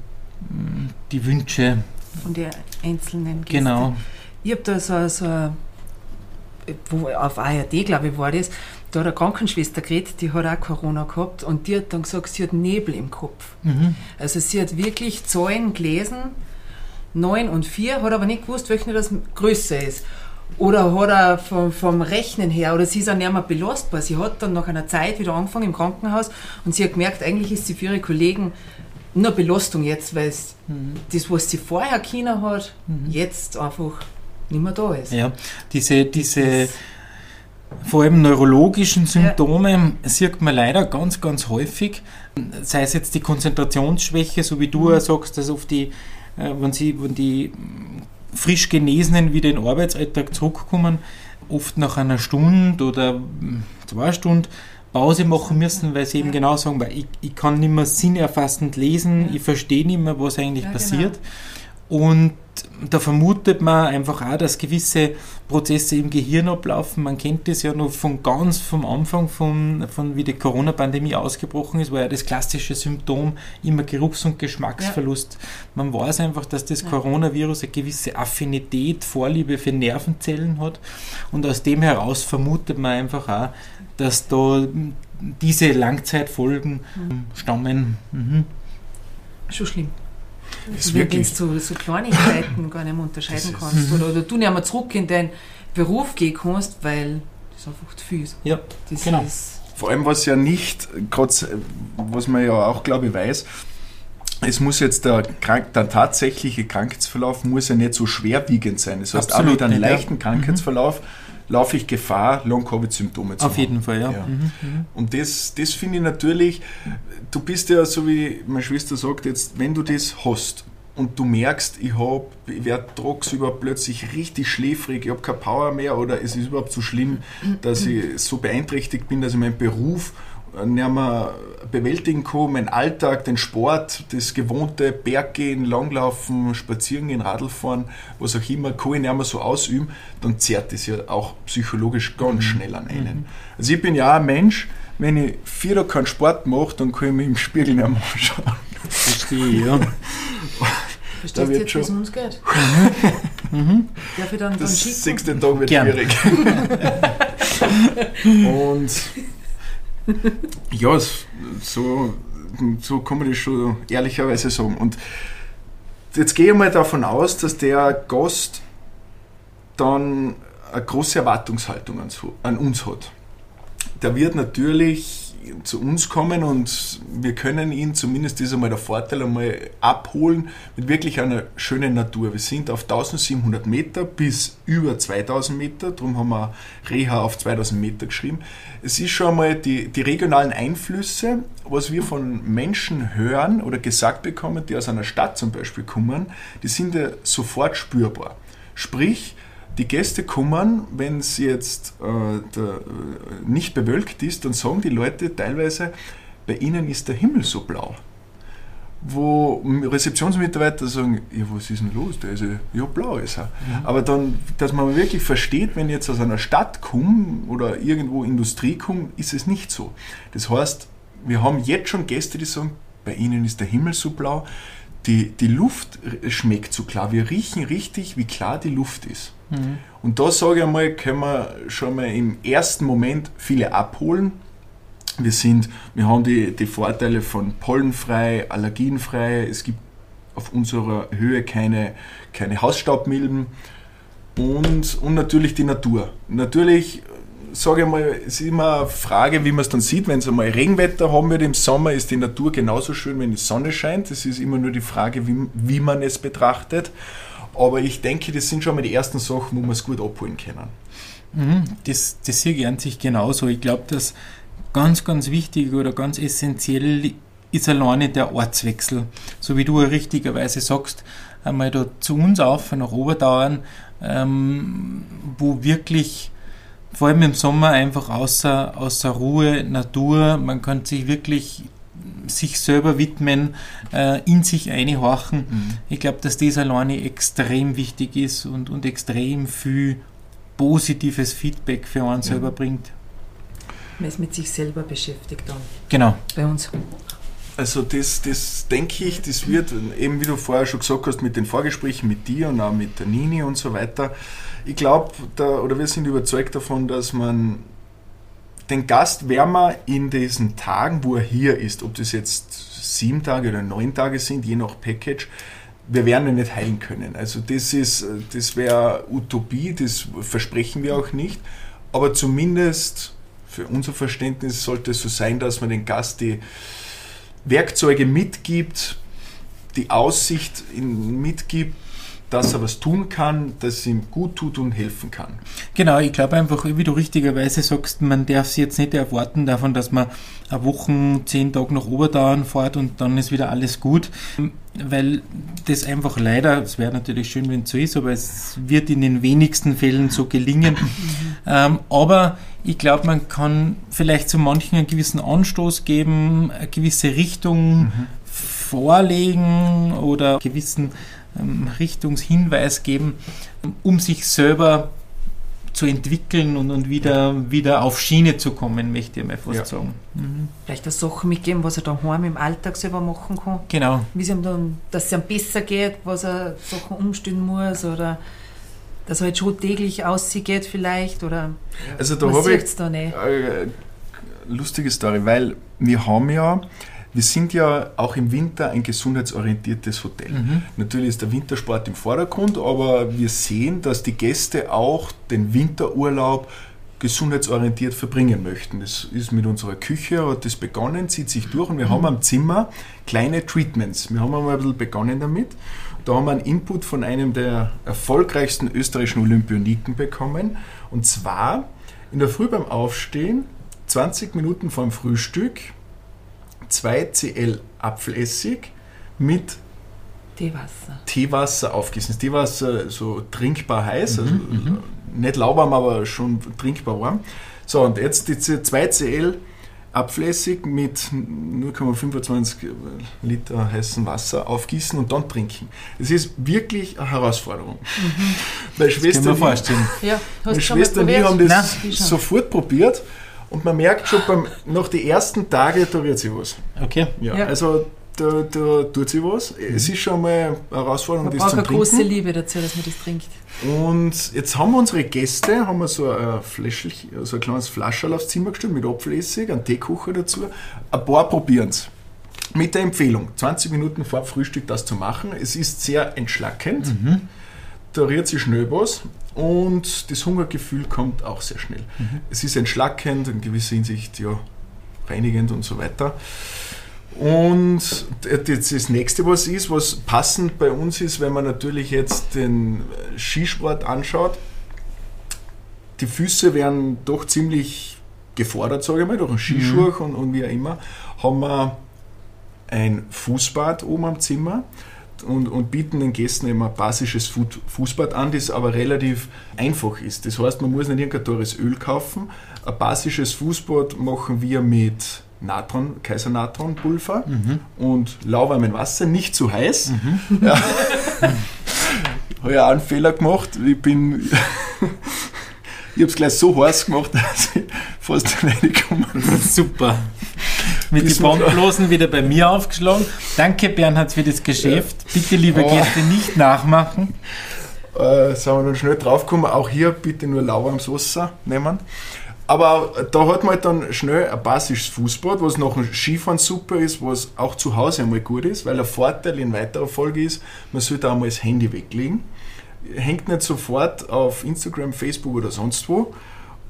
die Wünsche. Von den einzelnen Gästen. Genau. Ich habe da so, so wo, auf ARD, glaube ich, war das, da hat eine Krankenschwester geredet, die hat auch Corona gehabt und die hat dann gesagt, sie hat Nebel im Kopf. Mhm. Also sie hat wirklich Zahlen gelesen, 9 und 4, hat aber nicht gewusst, welche das größer ist. Oder hat er vom, vom Rechnen her, oder sie ist auch nicht mehr belastbar. Sie hat dann nach einer Zeit wieder angefangen im Krankenhaus und sie hat gemerkt, eigentlich ist sie für ihre Kollegen nur Belastung jetzt, weil es das, was sie vorher China hat, jetzt einfach nicht mehr da ist. Ja, diese, diese vor allem neurologischen Symptome sieht man leider ganz, ganz häufig. Sei es jetzt die Konzentrationsschwäche, so wie du Mhm. auch sagst, dass oft die, äh, wenn, sie, wenn die frisch Genesenen wieder in den Arbeitsalltag zurückkommen, oft nach einer Stunde oder mm, zwei Stunden Pause machen müssen, weil sie eben genau sagen, weil ich, ich kann nicht mehr sinnerfassend lesen, ich verstehe nicht mehr, was eigentlich Ja, genau. passiert. Und da vermutet man einfach auch, dass gewisse Prozesse im Gehirn ablaufen. Man kennt das ja noch von ganz vom Anfang, von, von wie die Corona-Pandemie ausgebrochen ist, war ja das klassische Symptom immer Geruchs- und Geschmacksverlust. Man weiß einfach, dass das Ja. Coronavirus eine gewisse Affinität, Vorliebe für Nervenzellen hat. Und aus dem heraus vermutet man einfach auch, dass da diese Langzeitfolgen Mhm. stammen. Mhm. Schon schlimm. Ist Wenn wirklich- du so, so Kleinigkeiten gar nicht mehr unterscheiden kannst. Oder, oder du nicht mehr zurück in deinen Beruf gehen kannst, weil das einfach zu viel ist. Ja, Das Genau. ist Vor allem, was ja nicht, was man ja auch, glaube ich, weiß, es muss jetzt der, krank, der tatsächliche Krankheitsverlauf muss ja nicht so schwerwiegend sein. Das heißt, auch Absolut mit einem leichten Krankheitsverlauf laufe ich Gefahr, Long-Covid-Symptome zu auf haben. jeden Fall, ja. Ja. Mhm. Mhm. Und das, das finde ich natürlich, du bist ja so wie meine Schwester sagt, jetzt, wenn du das hast und du merkst, ich, hab, ich werde tagsüber plötzlich richtig schläfrig, ich habe keine Power mehr oder es ist überhaupt so schlimm, dass ich so beeinträchtigt bin, dass ich meinen Beruf nicht mehr bewältigen kann, meinen Alltag, den Sport, das gewohnte Berggehen, Langlaufen, Spazierengehen, Radlfahren, was auch immer, kann ich nicht mehr so ausüben, dann zerrt das ja auch psychologisch ganz schnell an einen. Also ich bin ja auch ein Mensch, wenn ich vier Tage keinen Sport mache, dann kann ich mich im Spiegel nicht mehr anschauen. Verstehe, ja. Verstehst Da du wird jetzt, schon- wie es uns geht? Mhm. Darf ich dann, Das sechste Tag wird Gern. schwierig. Und ja, so, so kann man das schon ehrlicherweise sagen. Und jetzt gehe ich mal davon aus, dass der Gast dann eine große Erwartungshaltung an uns hat. Der wird natürlich zu uns kommen und wir können ihn, zumindest ist einmal der Vorteil, einmal abholen mit wirklich einer schönen Natur. Wir sind auf 1700 Meter bis über 2000 Meter, darum haben wir Reha auf 2000 Meter geschrieben. Es ist schon einmal die, die regionalen Einflüsse, was wir von Menschen hören oder gesagt bekommen, die aus einer Stadt zum Beispiel kommen, die sind ja sofort spürbar. Sprich, die Gäste kommen, wenn es jetzt äh, äh, nicht bewölkt ist, dann sagen die Leute teilweise, bei ihnen ist der Himmel so blau. Wo Rezeptionsmitarbeiter sagen, ja, was ist denn los? Der ist ja, ja blau ist er. Aber dann, dass man wirklich versteht, wenn ich jetzt aus einer Stadt komme oder irgendwo Industrie komme, ist es nicht so. Das heißt, wir haben jetzt schon Gäste, die sagen, bei ihnen ist der Himmel so blau, die, die Luft schmeckt so klar, wir riechen richtig, wie klar die Luft ist. Mhm. Und da sage ich einmal, können wir schon mal im ersten Moment viele abholen. Wir, sind, wir haben die, die Vorteile von pollenfrei, allergenfrei, es gibt auf unserer Höhe keine, keine Hausstaubmilben und, und natürlich die Natur. Natürlich, sage ich mal, ist immer eine Frage, wie man es dann sieht. Wenn es einmal Regenwetter haben wird im Sommer, ist die Natur genauso schön, wenn die Sonne scheint. Das ist immer nur die Frage, wie, wie man es betrachtet. Aber ich denke, das sind schon mal die ersten Sachen, wo man es gut abholen können. Mhm, das, das sehe ich an sich genauso. Ich glaube, dass ganz, ganz wichtig oder ganz essentiell ist alleine der Ortswechsel. So wie du richtigerweise sagst, einmal da zu uns auf, nach Oberdauern, ähm, wo wirklich vor allem im Sommer einfach außer, außer Ruhe, Natur, man kann sich wirklich sich selber widmen, äh, in sich einhorchen. Mhm. Ich glaube, dass das alleine extrem wichtig ist und, und extrem viel positives Feedback für einen ja. selber bringt. Man ist mit sich selber beschäftigt dann. Genau. Bei uns. Also das, das denke ich, das wird, eben wie du vorher schon gesagt hast, mit den Vorgesprächen mit dir und auch mit der Nini und so weiter. Ich glaube, oder wir sind überzeugt davon, dass man den Gast wärmer in diesen Tagen, wo er hier ist, ob das jetzt sieben Tage oder neun Tage sind, je nach Package, wir werden ihn nicht heilen können. Also das ist, das wäre Utopie, das versprechen wir auch nicht. Aber zumindest für unser Verständnis sollte es so sein, dass man den Gast die Werkzeuge mitgibt, die Aussicht mitgibt, dass er was tun kann, das ihm gut tut und helfen kann. Genau, ich glaube einfach, wie du richtigerweise sagst, man darf sich jetzt nicht erwarten davon, dass man eine Woche, zehn Tage nach Oberdauern fährt und dann ist wieder alles gut, weil das einfach leider, es wäre natürlich schön, wenn es so ist, aber es wird in den wenigsten Fällen so gelingen. ähm, aber ich glaube, man kann vielleicht zu manchen einen gewissen Anstoß geben, eine gewisse Richtung mhm. vorlegen oder einen gewissen Richtungshinweis geben, um sich selber zu entwickeln und, und wieder, ja. wieder auf Schiene zu kommen, möchte ich mal fast ja. sagen. Mhm. Vielleicht eine Sache mitgeben, was er daheim im Alltag selber machen kann. Genau. Wie es ihm dann, dass es ihm besser geht, was er Sachen umstellen muss oder dass er halt schon täglich aussieht vielleicht oder also da habe ich da nicht. Äh, lustige Story, weil wir haben ja wir sind ja auch im Winter ein gesundheitsorientiertes Hotel. Mhm. Natürlich ist der Wintersport im Vordergrund, aber wir sehen, dass die Gäste auch den Winterurlaub gesundheitsorientiert verbringen möchten. Das ist mit unserer Küche, hat das begonnen, zieht sich durch und wir mhm. haben am Zimmer kleine Treatments. Wir haben einmal ein bisschen begonnen damit. Da haben wir einen Input von einem der erfolgreichsten österreichischen Olympioniken bekommen. Und zwar in der Früh beim Aufstehen, 20 Minuten vor dem Frühstück, 2 Cl Apfelessig mit Teewasser. Teewasser aufgießen. Das Teewasser so trinkbar heiß, also mhm, mhm. nicht lauwarm, aber schon trinkbar warm. So, und jetzt diese 2 Cl Apfelessig mit 0,25 Liter heißem Wasser aufgießen und dann trinken. Das ist wirklich eine Herausforderung. Mhm. Meine Schwester, das vorstellen. Ja, meine Schwester und ich haben das Nein, sofort probiert und man merkt schon beim, nach den ersten Tagen, da wird sich was. Okay. Ja, ja. Also da, da tut sich was. Mhm. Es ist schon mal eine Herausforderung, man das zu trinken. eine große Liebe dazu, dass man das trinkt. Und jetzt haben wir unsere Gäste, haben wir so ein, Fläschchen, so ein kleines Flascherl aufs Zimmer gestellt mit Apfelessig, einen Teekocher dazu. Ein paar probieren es. Mit der Empfehlung, 20 Minuten vor Frühstück das zu machen. Es ist sehr entschlackend. Mhm. Da rührt sich schnell was und das Hungergefühl kommt auch sehr schnell. Mhm. Es ist entschlackend, in gewisser Hinsicht ja, reinigend und so weiter. Und das nächste, was ist, was passend bei uns ist, wenn man natürlich jetzt den Skisport anschaut, die Füße werden doch ziemlich gefordert, sage ich mal, durch einen Skischuh mhm. und, und wie auch immer, haben wir ein Fußbad oben am Zimmer und, und bieten den Gästen immer basisches Fußbad an, das aber relativ einfach ist. Das heißt, man muss nicht irgendein teures Öl kaufen. Ein basisches Fußbad machen wir mit Natron, Kaisernatronpulver mhm. und lauwarmem Wasser, nicht zu heiß. Mhm. Ja. habe ja auch einen Fehler gemacht. Ich bin. ich habe es gleich so heiß gemacht, dass ich fast reingekommen bin. Super mit den Bandblosen wieder bei mir aufgeschlagen. Danke Bernhard für das Geschäft. Ja. Bitte, liebe oh. Gäste, nicht nachmachen. Äh, sind wir dann schnell draufgekommen, auch hier bitte nur lauwarmes Wasser nehmen. Aber da hat man halt dann schnell ein basisches Fußbad, was nach dem Skifahren super ist, was auch zu Hause einmal gut ist, weil der Vorteil in weiterer Folge ist, man sollte auch mal das Handy weglegen. Hängt nicht sofort auf Instagram, Facebook oder sonst wo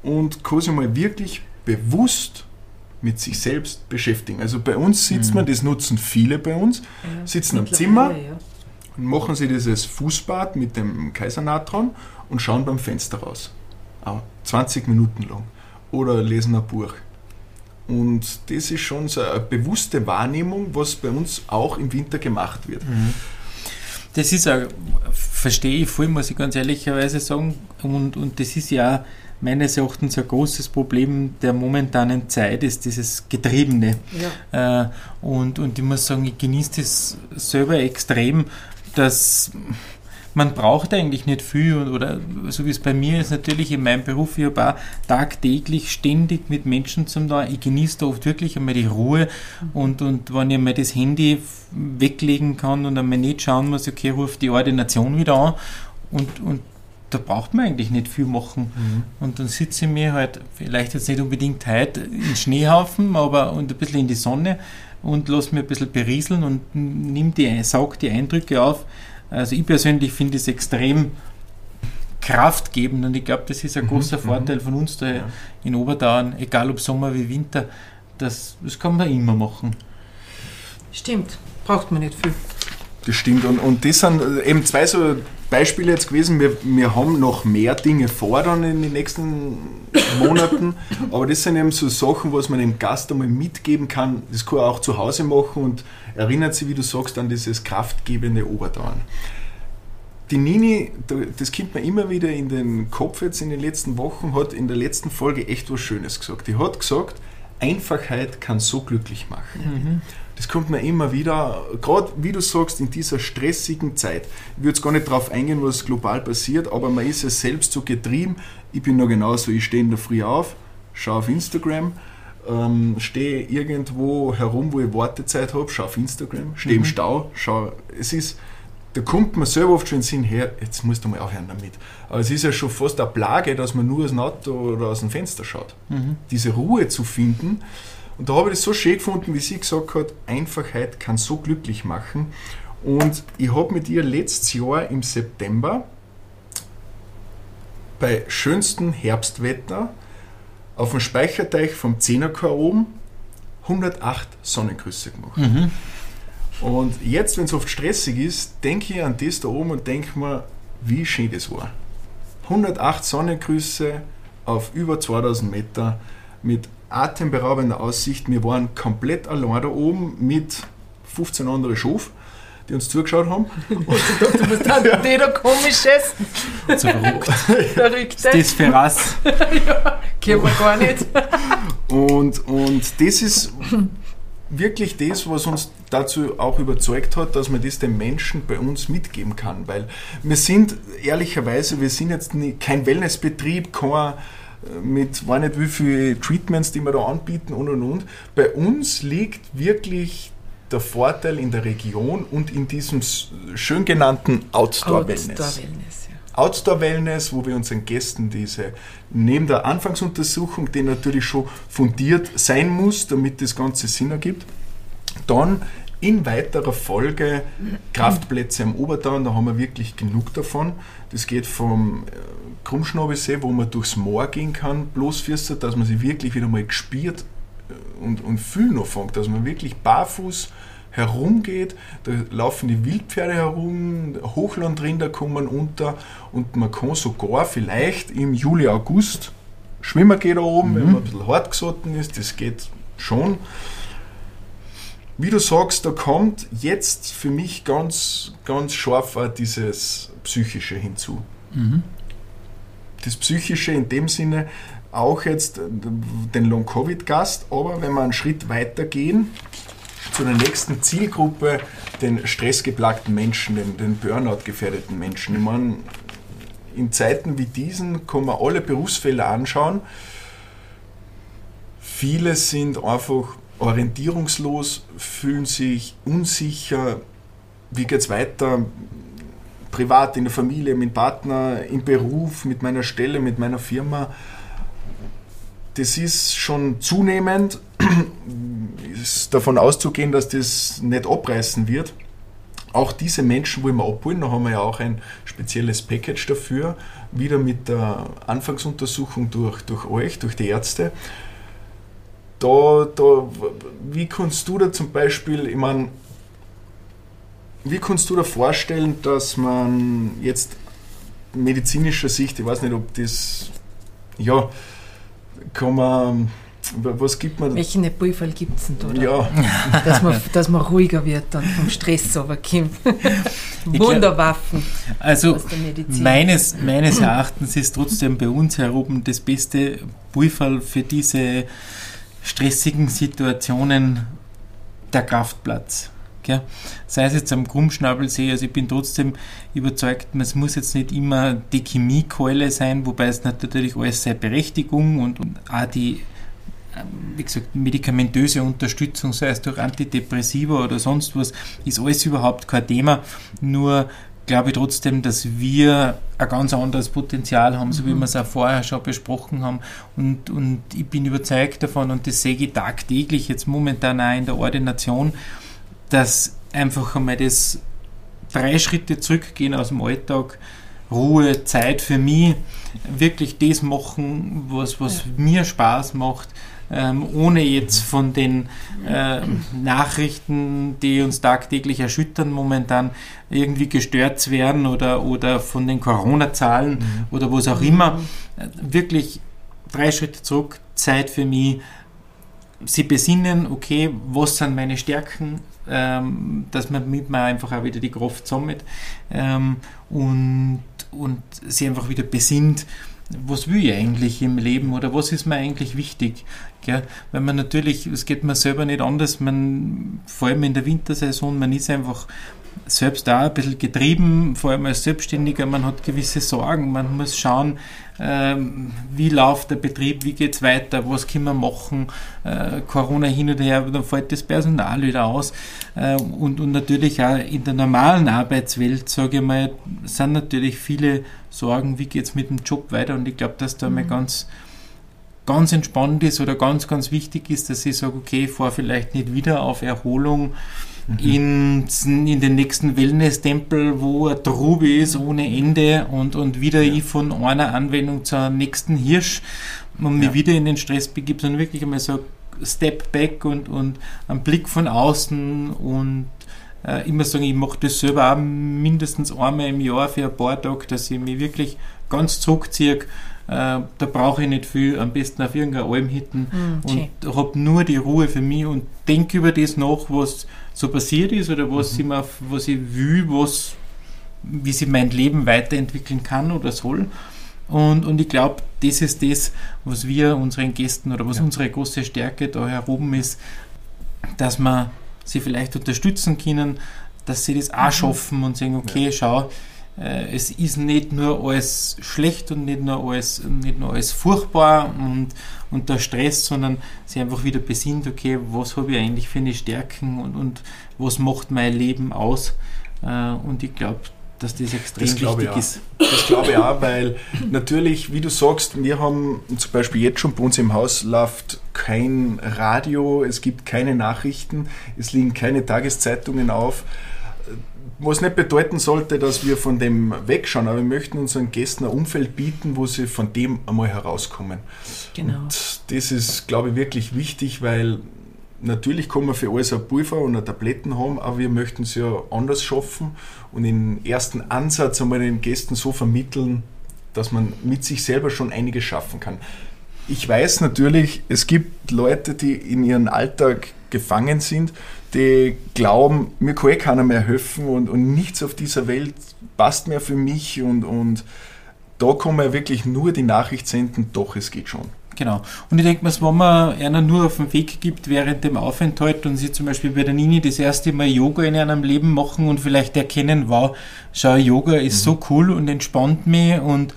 und kann sich mal wirklich bewusst mit sich selbst beschäftigen. Also bei uns sitzt mhm. man, das nutzen viele bei uns, ja, sitzen am Zimmer ja. und machen sie dieses Fußbad mit dem Kaisernatron und schauen beim Fenster raus. Auch 20 Minuten lang oder lesen ein Buch. Und das ist schon so eine bewusste Wahrnehmung, was bei uns auch im Winter gemacht wird. Mhm. Das ist auch, verstehe ich voll, muss ich ganz ehrlicherweise sagen. Und, und das ist ja meines Erachtens ein großes Problem der momentanen Zeit, ist dieses Getriebene. Ja. Äh, und, und ich muss sagen, ich genieße das selber extrem, dass man braucht eigentlich nicht viel oder so wie es bei mir ist, natürlich in meinem Beruf, ich habe auch tagtäglich ständig mit Menschen zum da. Ich genieße da oft wirklich einmal die Ruhe und, und wenn ich mal das Handy weglegen kann und einmal nicht schauen muss, okay, ruft die Ordination wieder an und, und da braucht man eigentlich nicht viel machen. Mhm. Und dann sitze ich mir halt, vielleicht jetzt nicht unbedingt heute, in Schneehaufen, aber und ein bisschen in die Sonne und lasse mir ein bisschen berieseln und nimm die, saug die Eindrücke auf, also ich persönlich finde es extrem kraftgebend und ich glaube, das ist ein mhm, großer mhm. Vorteil von uns da ja. in Oberdauern, egal ob Sommer wie Winter, das, das kann man immer machen. Stimmt, braucht man nicht viel. Das stimmt und, und das sind eben zwei so Beispiele jetzt gewesen. Wir, wir haben noch mehr Dinge vor dann in den nächsten Monaten, aber das sind eben so Sachen, was man dem Gast einmal mitgeben kann. Das kann er auch zu Hause machen und erinnert sich, wie du sagst, an dieses kraftgebende Oberdauern. Die Nini, das kommt mir immer wieder in den Kopf jetzt in den letzten Wochen, hat in der letzten Folge echt was Schönes gesagt. Die hat gesagt, Einfachheit kann so glücklich machen. Mhm. Das kommt mir immer wieder, gerade wie du sagst, in dieser stressigen Zeit. Ich würde jetzt gar nicht darauf eingehen, was global passiert, aber man ist ja selbst so getrieben. Ich bin noch genauso, ich stehe in der Früh auf, schaue auf Instagram, ähm, stehe irgendwo herum, wo ich Wartezeit habe, schaue auf Instagram, stehe mhm. im Stau, schaue. Es ist, da kommt man selber oft schon in den Sinn her, jetzt musst du mal aufhören damit. Aber es ist ja schon fast eine Plage, dass man nur aus dem Auto oder aus dem Fenster schaut. Mhm. Diese Ruhe zu finden. Und da habe ich das so schön gefunden, wie sie gesagt hat, Einfachheit kann so glücklich machen. Und ich habe mit ihr letztes Jahr im September bei schönstem Herbstwetter auf dem Speicherteich vom Zehnerchor oben 108 Sonnengrüße gemacht. Mhm. Und jetzt, wenn es oft stressig ist, denke ich an das da oben und denke mir, wie schön das war. 108 Sonnengrüße auf über 2000 Meter mit atemberaubender Aussicht. Wir waren komplett allein da oben mit 15 anderen Schof die uns zugeschaut haben. Und du bist dann der komisches. So verrückt. Verrückte. Das Ferras. ja, kennen wir gar nicht. und, und das ist wirklich das, was uns dazu auch überzeugt hat, dass man das den Menschen bei uns mitgeben kann. Weil wir sind, ehrlicherweise, wir sind jetzt nicht, kein Wellnessbetrieb, kein mit weiß nicht wie viele Treatments, die wir da anbieten und und und. Bei uns liegt wirklich der Vorteil in der Region und in diesem schön genannten Outdoor-Wellness. Outdoor-Wellness, ja. Outdoor-Wellness, wo wir unseren Gästen diese, neben der Anfangsuntersuchung, die natürlich schon fundiert sein muss, damit das Ganze Sinn ergibt, dann in weiterer Folge Kraftplätze am Obertauern, da haben wir wirklich genug davon. Das geht vom äh, Krummschnabelsee, wo man durchs Moor gehen kann, bloß fürs, dass man sich wirklich wieder mal gespielt und, und viel noch fängt, dass man wirklich barfuß herumgeht, da laufen die Wildpferde herum, Hochlandrinder kommen unter und man kann sogar vielleicht im Juli, August schwimmen gehen da oben, mhm. wenn man ein bisschen hart gesotten ist, das geht schon. Wie du sagst, da kommt jetzt für mich ganz, ganz scharf dieses Psychische hinzu. Mhm. Das Psychische in dem Sinne, auch jetzt den Long-Covid-Gast, aber wenn wir einen Schritt weiter gehen, zu der nächsten Zielgruppe, den stressgeplagten Menschen, den, den Burnout-gefährdeten Menschen. Ich meine, in Zeiten wie diesen kann man alle Berufsfelder anschauen. Viele sind einfach orientierungslos, fühlen sich unsicher. Wie geht es weiter? Privat, in der Familie, mit dem Partner, im Beruf, mit meiner Stelle, mit meiner Firma. das ist schon zunehmend, ist davon auszugehen, dass das nicht abreißen wird. Auch diese Menschen wollen wir abholen, da haben wir ja auch ein spezielles Package dafür, wieder mit der Anfangsuntersuchung durch, durch euch, durch die Ärzte. Da, da, wie kannst du da zum Beispiel, ich meine, wie kannst du dir vorstellen, dass man jetzt medizinischer Sicht, ich weiß nicht, ob das, ja, kann man, was gibt man? Welchen Pulver gibt es denn da? Ja. Dass man, dass man ruhiger wird und vom Stress runterkommt. Wunderwaffen. Also meines, meines Erachtens ist trotzdem bei uns herum das beste Pulver für diese stressigen Situationen der Kraftplatz. Gell? Sei es jetzt am Krummschnabelsee, also ich bin trotzdem überzeugt, es muss jetzt nicht immer die Chemiekeule sein, wobei es natürlich alles seine Berechtigung und, und auch die ähm, wie gesagt, medikamentöse Unterstützung, sei es durch Antidepressiva oder sonst was, ist alles überhaupt kein Thema. Nur glaube ich trotzdem, dass wir ein ganz anderes Potenzial haben, so wie mhm. wir es auch vorher schon besprochen haben. Und, und ich bin überzeugt davon, und das sehe ich tagtäglich jetzt momentan auch in der Ordination, dass einfach einmal das drei Schritte zurückgehen aus dem Alltag, Ruhe, Zeit für mich, wirklich das machen, was, was ja. mir Spaß macht, ähm, ohne jetzt von den äh, Nachrichten, die uns tagtäglich erschüttern, momentan irgendwie gestört zu werden oder, oder von den Corona-Zahlen mhm. oder was auch immer. Äh, wirklich drei Schritte zurück, Zeit für mich, sie besinnen, okay, was sind meine Stärken, ähm, dass man mit mir einfach auch wieder die Kraft sammelt ähm, und, und sie einfach wieder besinnt, was will ich eigentlich im Leben oder was ist mir eigentlich wichtig? Gell? Weil man natürlich, es geht mir selber nicht anders, man, vor allem in der Wintersaison, man ist einfach selbst da ein bisschen getrieben, vor allem als Selbstständiger, man hat gewisse Sorgen, man muss schauen, ähm, wie läuft der Betrieb, wie geht es weiter, was können wir machen, äh, Corona hin und her, dann fällt das Personal wieder aus äh, und, und natürlich auch in der normalen Arbeitswelt, sage ich mal, sind natürlich viele Sorgen, wie geht es mit dem Job weiter und ich glaube, dass da mhm. mal ganz ganz entspannt ist oder ganz, ganz wichtig ist, dass ich sage, okay, ich fahre vielleicht nicht wieder auf Erholung, mhm. in, in den nächsten Wellness-Tempel, wo ein Trub ist ohne Ende und, und wieder ja. ich von einer Anwendung zur nächsten Hirsch und mich ja. wieder in den Stress begib, sondern wirklich einmal so Step back und, und einen Blick von außen und äh, immer sagen, ich mache das selber auch mindestens einmal im Jahr für ein paar Tage, dass ich mich wirklich ganz zurückziehe. Äh, da brauche ich nicht viel, am besten auf irgendeiner Alm hitten mm, und habe nur die Ruhe für mich und denke über das nach, was so passiert ist oder was, mhm. ich, mir, was ich will, was, wie sich mein Leben weiterentwickeln kann oder soll. Und, und ich glaube, das ist das, was wir unseren Gästen oder was ja. unsere große Stärke da heroben ist, dass wir sie vielleicht unterstützen können, dass sie das auch mhm. schaffen und sagen, okay, ja. schau, äh, es ist nicht nur alles schlecht und nicht nur alles, nicht nur alles furchtbar und, und der Stress, sondern sie einfach wieder besinnt, okay, was habe ich eigentlich für eine Stärken und, und was macht mein Leben aus. Äh, und ich glaube, dass das extrem das wichtig ist. Das glaube ich auch, weil natürlich, wie du sagst, wir haben zum Beispiel jetzt schon bei uns im Haus läuft kein Radio, es gibt keine Nachrichten, es liegen keine Tageszeitungen auf was nicht bedeuten sollte, dass wir von dem wegschauen, aber wir möchten unseren Gästen ein Umfeld bieten, wo sie von dem einmal herauskommen. Genau. Und das ist, glaube ich, wirklich wichtig, weil natürlich kann man für alles ein Pulver und eine Tabletten haben, aber wir möchten es ja anders schaffen und im ersten Ansatz einmal den Gästen so vermitteln, dass man mit sich selber schon einiges schaffen kann. Ich weiß natürlich, es gibt Leute, die in ihrem Alltag gefangen sind, die glauben, mir kann eh keiner mehr helfen und, und nichts auf dieser Welt passt mehr für mich und, und da kann man wirklich nur die Nachricht senden, doch, es geht schon. Genau. Und ich denke mir, wenn man einer nur auf den Weg gibt während dem Aufenthalt und sie zum Beispiel bei der Nini das erste Mal Yoga in einem Leben machen und vielleicht erkennen, wow, schau, Yoga ist mhm. so cool und entspannt mich und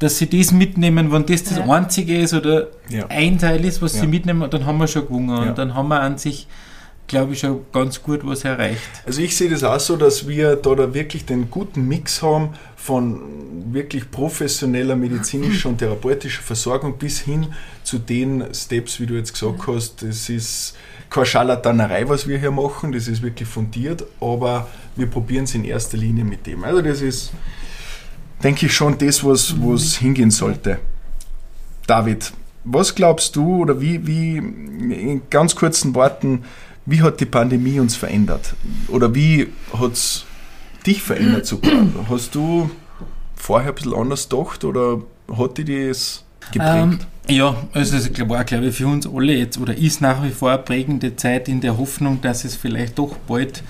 dass sie das mitnehmen, wenn das das ja. Einzige ist oder ja. ein Teil ist, was ja. sie mitnehmen, dann haben wir schon gewonnen. Und dann haben wir an sich glaube ich, schon ganz gut was erreicht. Also ich sehe das auch so, dass wir da, da wirklich den guten Mix haben von wirklich professioneller medizinischer und therapeutischer Versorgung bis hin zu den Steps, wie du jetzt gesagt hast. Das ist keine Scharlatanerei, was wir hier machen, das ist wirklich fundiert, aber wir probieren es in erster Linie mit dem. Also das ist, denke ich, schon das, was es hingehen sollte. David, was glaubst du oder wie, wie in ganz kurzen Worten, wie hat die Pandemie uns verändert? Oder wie hat es dich verändert sogar? Hast du vorher ein bisschen anders gedacht oder hat dich das geprägt? Ähm, ja, also es war, glaube ich, für uns alle jetzt oder ist nach wie vor eine prägende Zeit in der Hoffnung, dass es vielleicht doch bald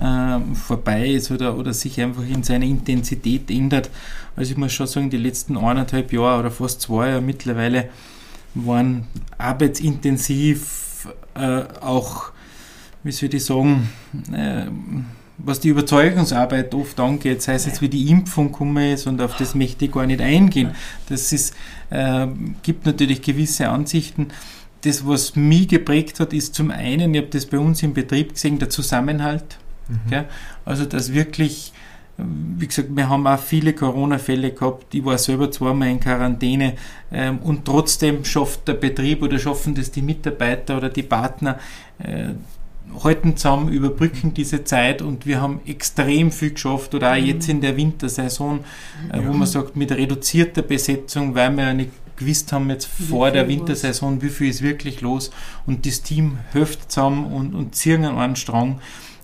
ähm, vorbei ist oder, oder sich einfach in seiner Intensität ändert. Also ich muss schon sagen, die letzten eineinhalb Jahre oder fast zwei Jahre mittlerweile waren arbeitsintensiv, äh, auch, wie soll ich sagen, äh, was die Überzeugungsarbeit oft angeht, sei es jetzt wie die Impfung komme ist und auf das möchte ich gar nicht eingehen. Das ist, äh, gibt natürlich gewisse Ansichten. Das, was mich geprägt hat, ist zum einen, ich habe das bei uns im Betrieb gesehen, der Zusammenhalt. Mhm. Also, dass wirklich wie gesagt, wir haben auch viele Corona-Fälle gehabt. Ich war selber zweimal in Quarantäne ähm, und trotzdem schafft der Betrieb oder schaffen das die Mitarbeiter oder die Partner, äh, halten zusammen, überbrücken diese Zeit und wir haben extrem viel geschafft oder auch mhm. jetzt in der Wintersaison, äh, wo man sagt, mit reduzierter Besetzung, weil wir ja nicht gewusst haben jetzt vor der Wintersaison, wie viel ist wirklich los und das Team hilft zusammen und, und ziehen an einen Strang.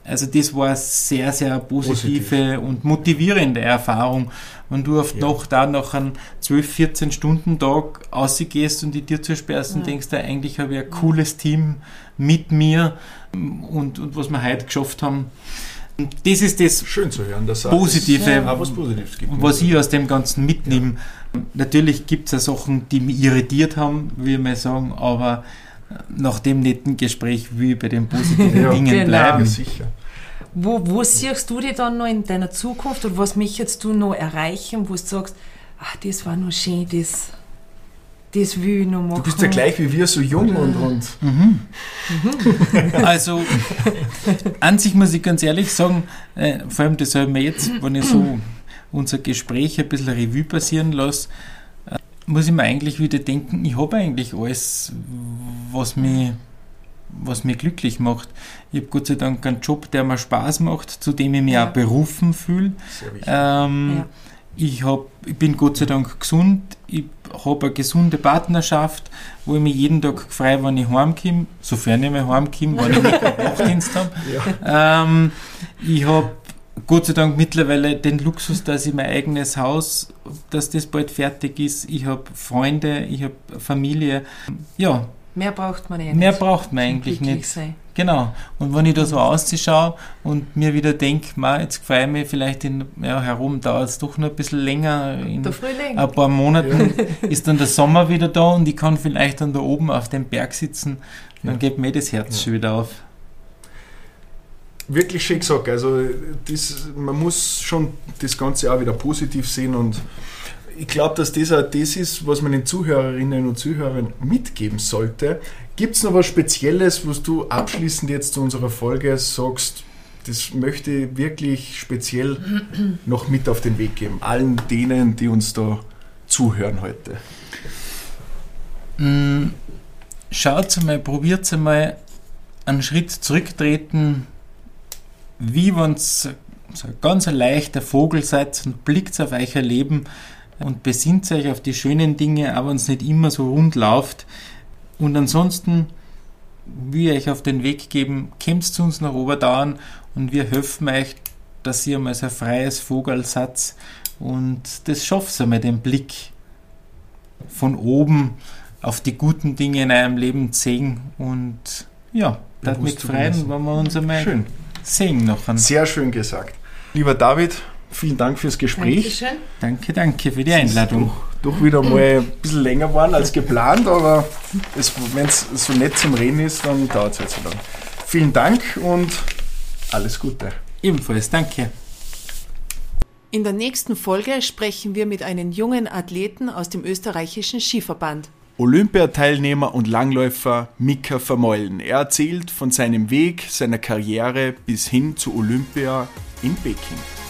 Also das war eine sehr, sehr positive Positiv. und motivierende Erfahrung. Wenn du auf ja. Nacht da nach einem 12, 14 Stunden Tag ausgehst und die Tür zusperrst ja. und denkst, da eigentlich habe ich ein cooles Team mit mir und, und was wir heute geschafft haben. Das ist das Schön zu hören, dass Positive, ja. was, Positives gibt. was ich aus dem Ganzen mitnehme. Natürlich gibt es ja Sachen, die mich irritiert haben, wie wir mal sagen, aber nach dem netten Gespräch wie bei den positiven ja, Dingen genau. bleiben. Ja, sicher. Wo, wo siehst du dich dann noch in deiner Zukunft oder was möchtest du noch erreichen, wo du sagst, ach, das war noch schön, das, das will ich noch machen. Du bist ja gleich wie wir, so jung und. und mhm. also, an sich muss ich ganz ehrlich sagen, äh, vor allem das habe ich mir jetzt, wenn ich so unser Gespräch ein bisschen Revue passieren lasse, muss ich mir eigentlich wieder denken, ich habe eigentlich alles, was mich, was mir glücklich macht. Ich habe Gott sei Dank einen Job, der mir Spaß macht, zu dem ich mich ja. auch berufen fühle. Ähm, ja. Ich, hab, ich bin Gott sei Dank gesund, ich habe eine gesunde Partnerschaft, wo ich mich jeden Tag freue, wenn ich heimkomme, sofern ich mal heimkomme, wenn ich nicht einen Nachtdienst habe. Ja. Ähm, ich habe Gott sei Dank mittlerweile den Luxus, dass ich mein eigenes Haus, dass das bald fertig ist. Ich habe Freunde, ich habe Familie. Ja. Mehr braucht man eh nicht. Mehr braucht man eigentlich nicht. Sein. Genau. Und wenn ich da so ausschaue und mir wieder denke, jetzt ich mich vielleicht in, ja, herum, dauert es doch noch ein bisschen länger. In der Frühling. ein paar Monaten ja. ist dann der Sommer wieder da und ich kann vielleicht dann da oben auf dem Berg sitzen. Dann ja. geht mir das Herz ja. schon wieder auf wirklich schön gesagt. Also das, man muss schon das Ganze auch wieder positiv sehen und ich glaube, dass das auch das ist, was man den Zuhörerinnen und Zuhörern mitgeben sollte. Gibt es noch was Spezielles, was du abschließend jetzt zu unserer Folge sagst, das möchte ich wirklich speziell noch mit auf den Weg geben, allen denen, die uns da zuhören heute? Mm, schaut mal, probiert mal einen Schritt zurücktreten wie wenn ihr so ein ganz leichter Vogel seid und blickt auf euer Leben und besinnt euch auf die schönen Dinge, auch wenn es nicht immer so rund läuft. Und ansonsten will ich euch auf den Weg geben, kommt zu uns nach Oberdauern und wir helfen euch, dass ihr mal so ein freies Vogel seid und das schafft ihr mal den Blick von oben auf die guten Dinge in eurem Leben zu sehen und ja, das mit freuen, wenn wir uns einmal Schön sehen noch. Sehr schön gesagt. Lieber David, vielen Dank fürs Gespräch. Dankeschön. Danke, danke für die Einladung. Doch, doch wieder mal ein bisschen länger waren als geplant, aber wenn es so nett zum Reden ist, dann dauert es halt so lang. Vielen Dank und alles Gute. Ebenfalls, danke. In der nächsten Folge sprechen wir mit einem jungen Athleten aus dem österreichischen Skiverband. Olympiateilnehmer und Langläufer Mika Vermeulen. Er erzählt von seinem Weg, seiner Karriere bis hin zu Olympia in Peking.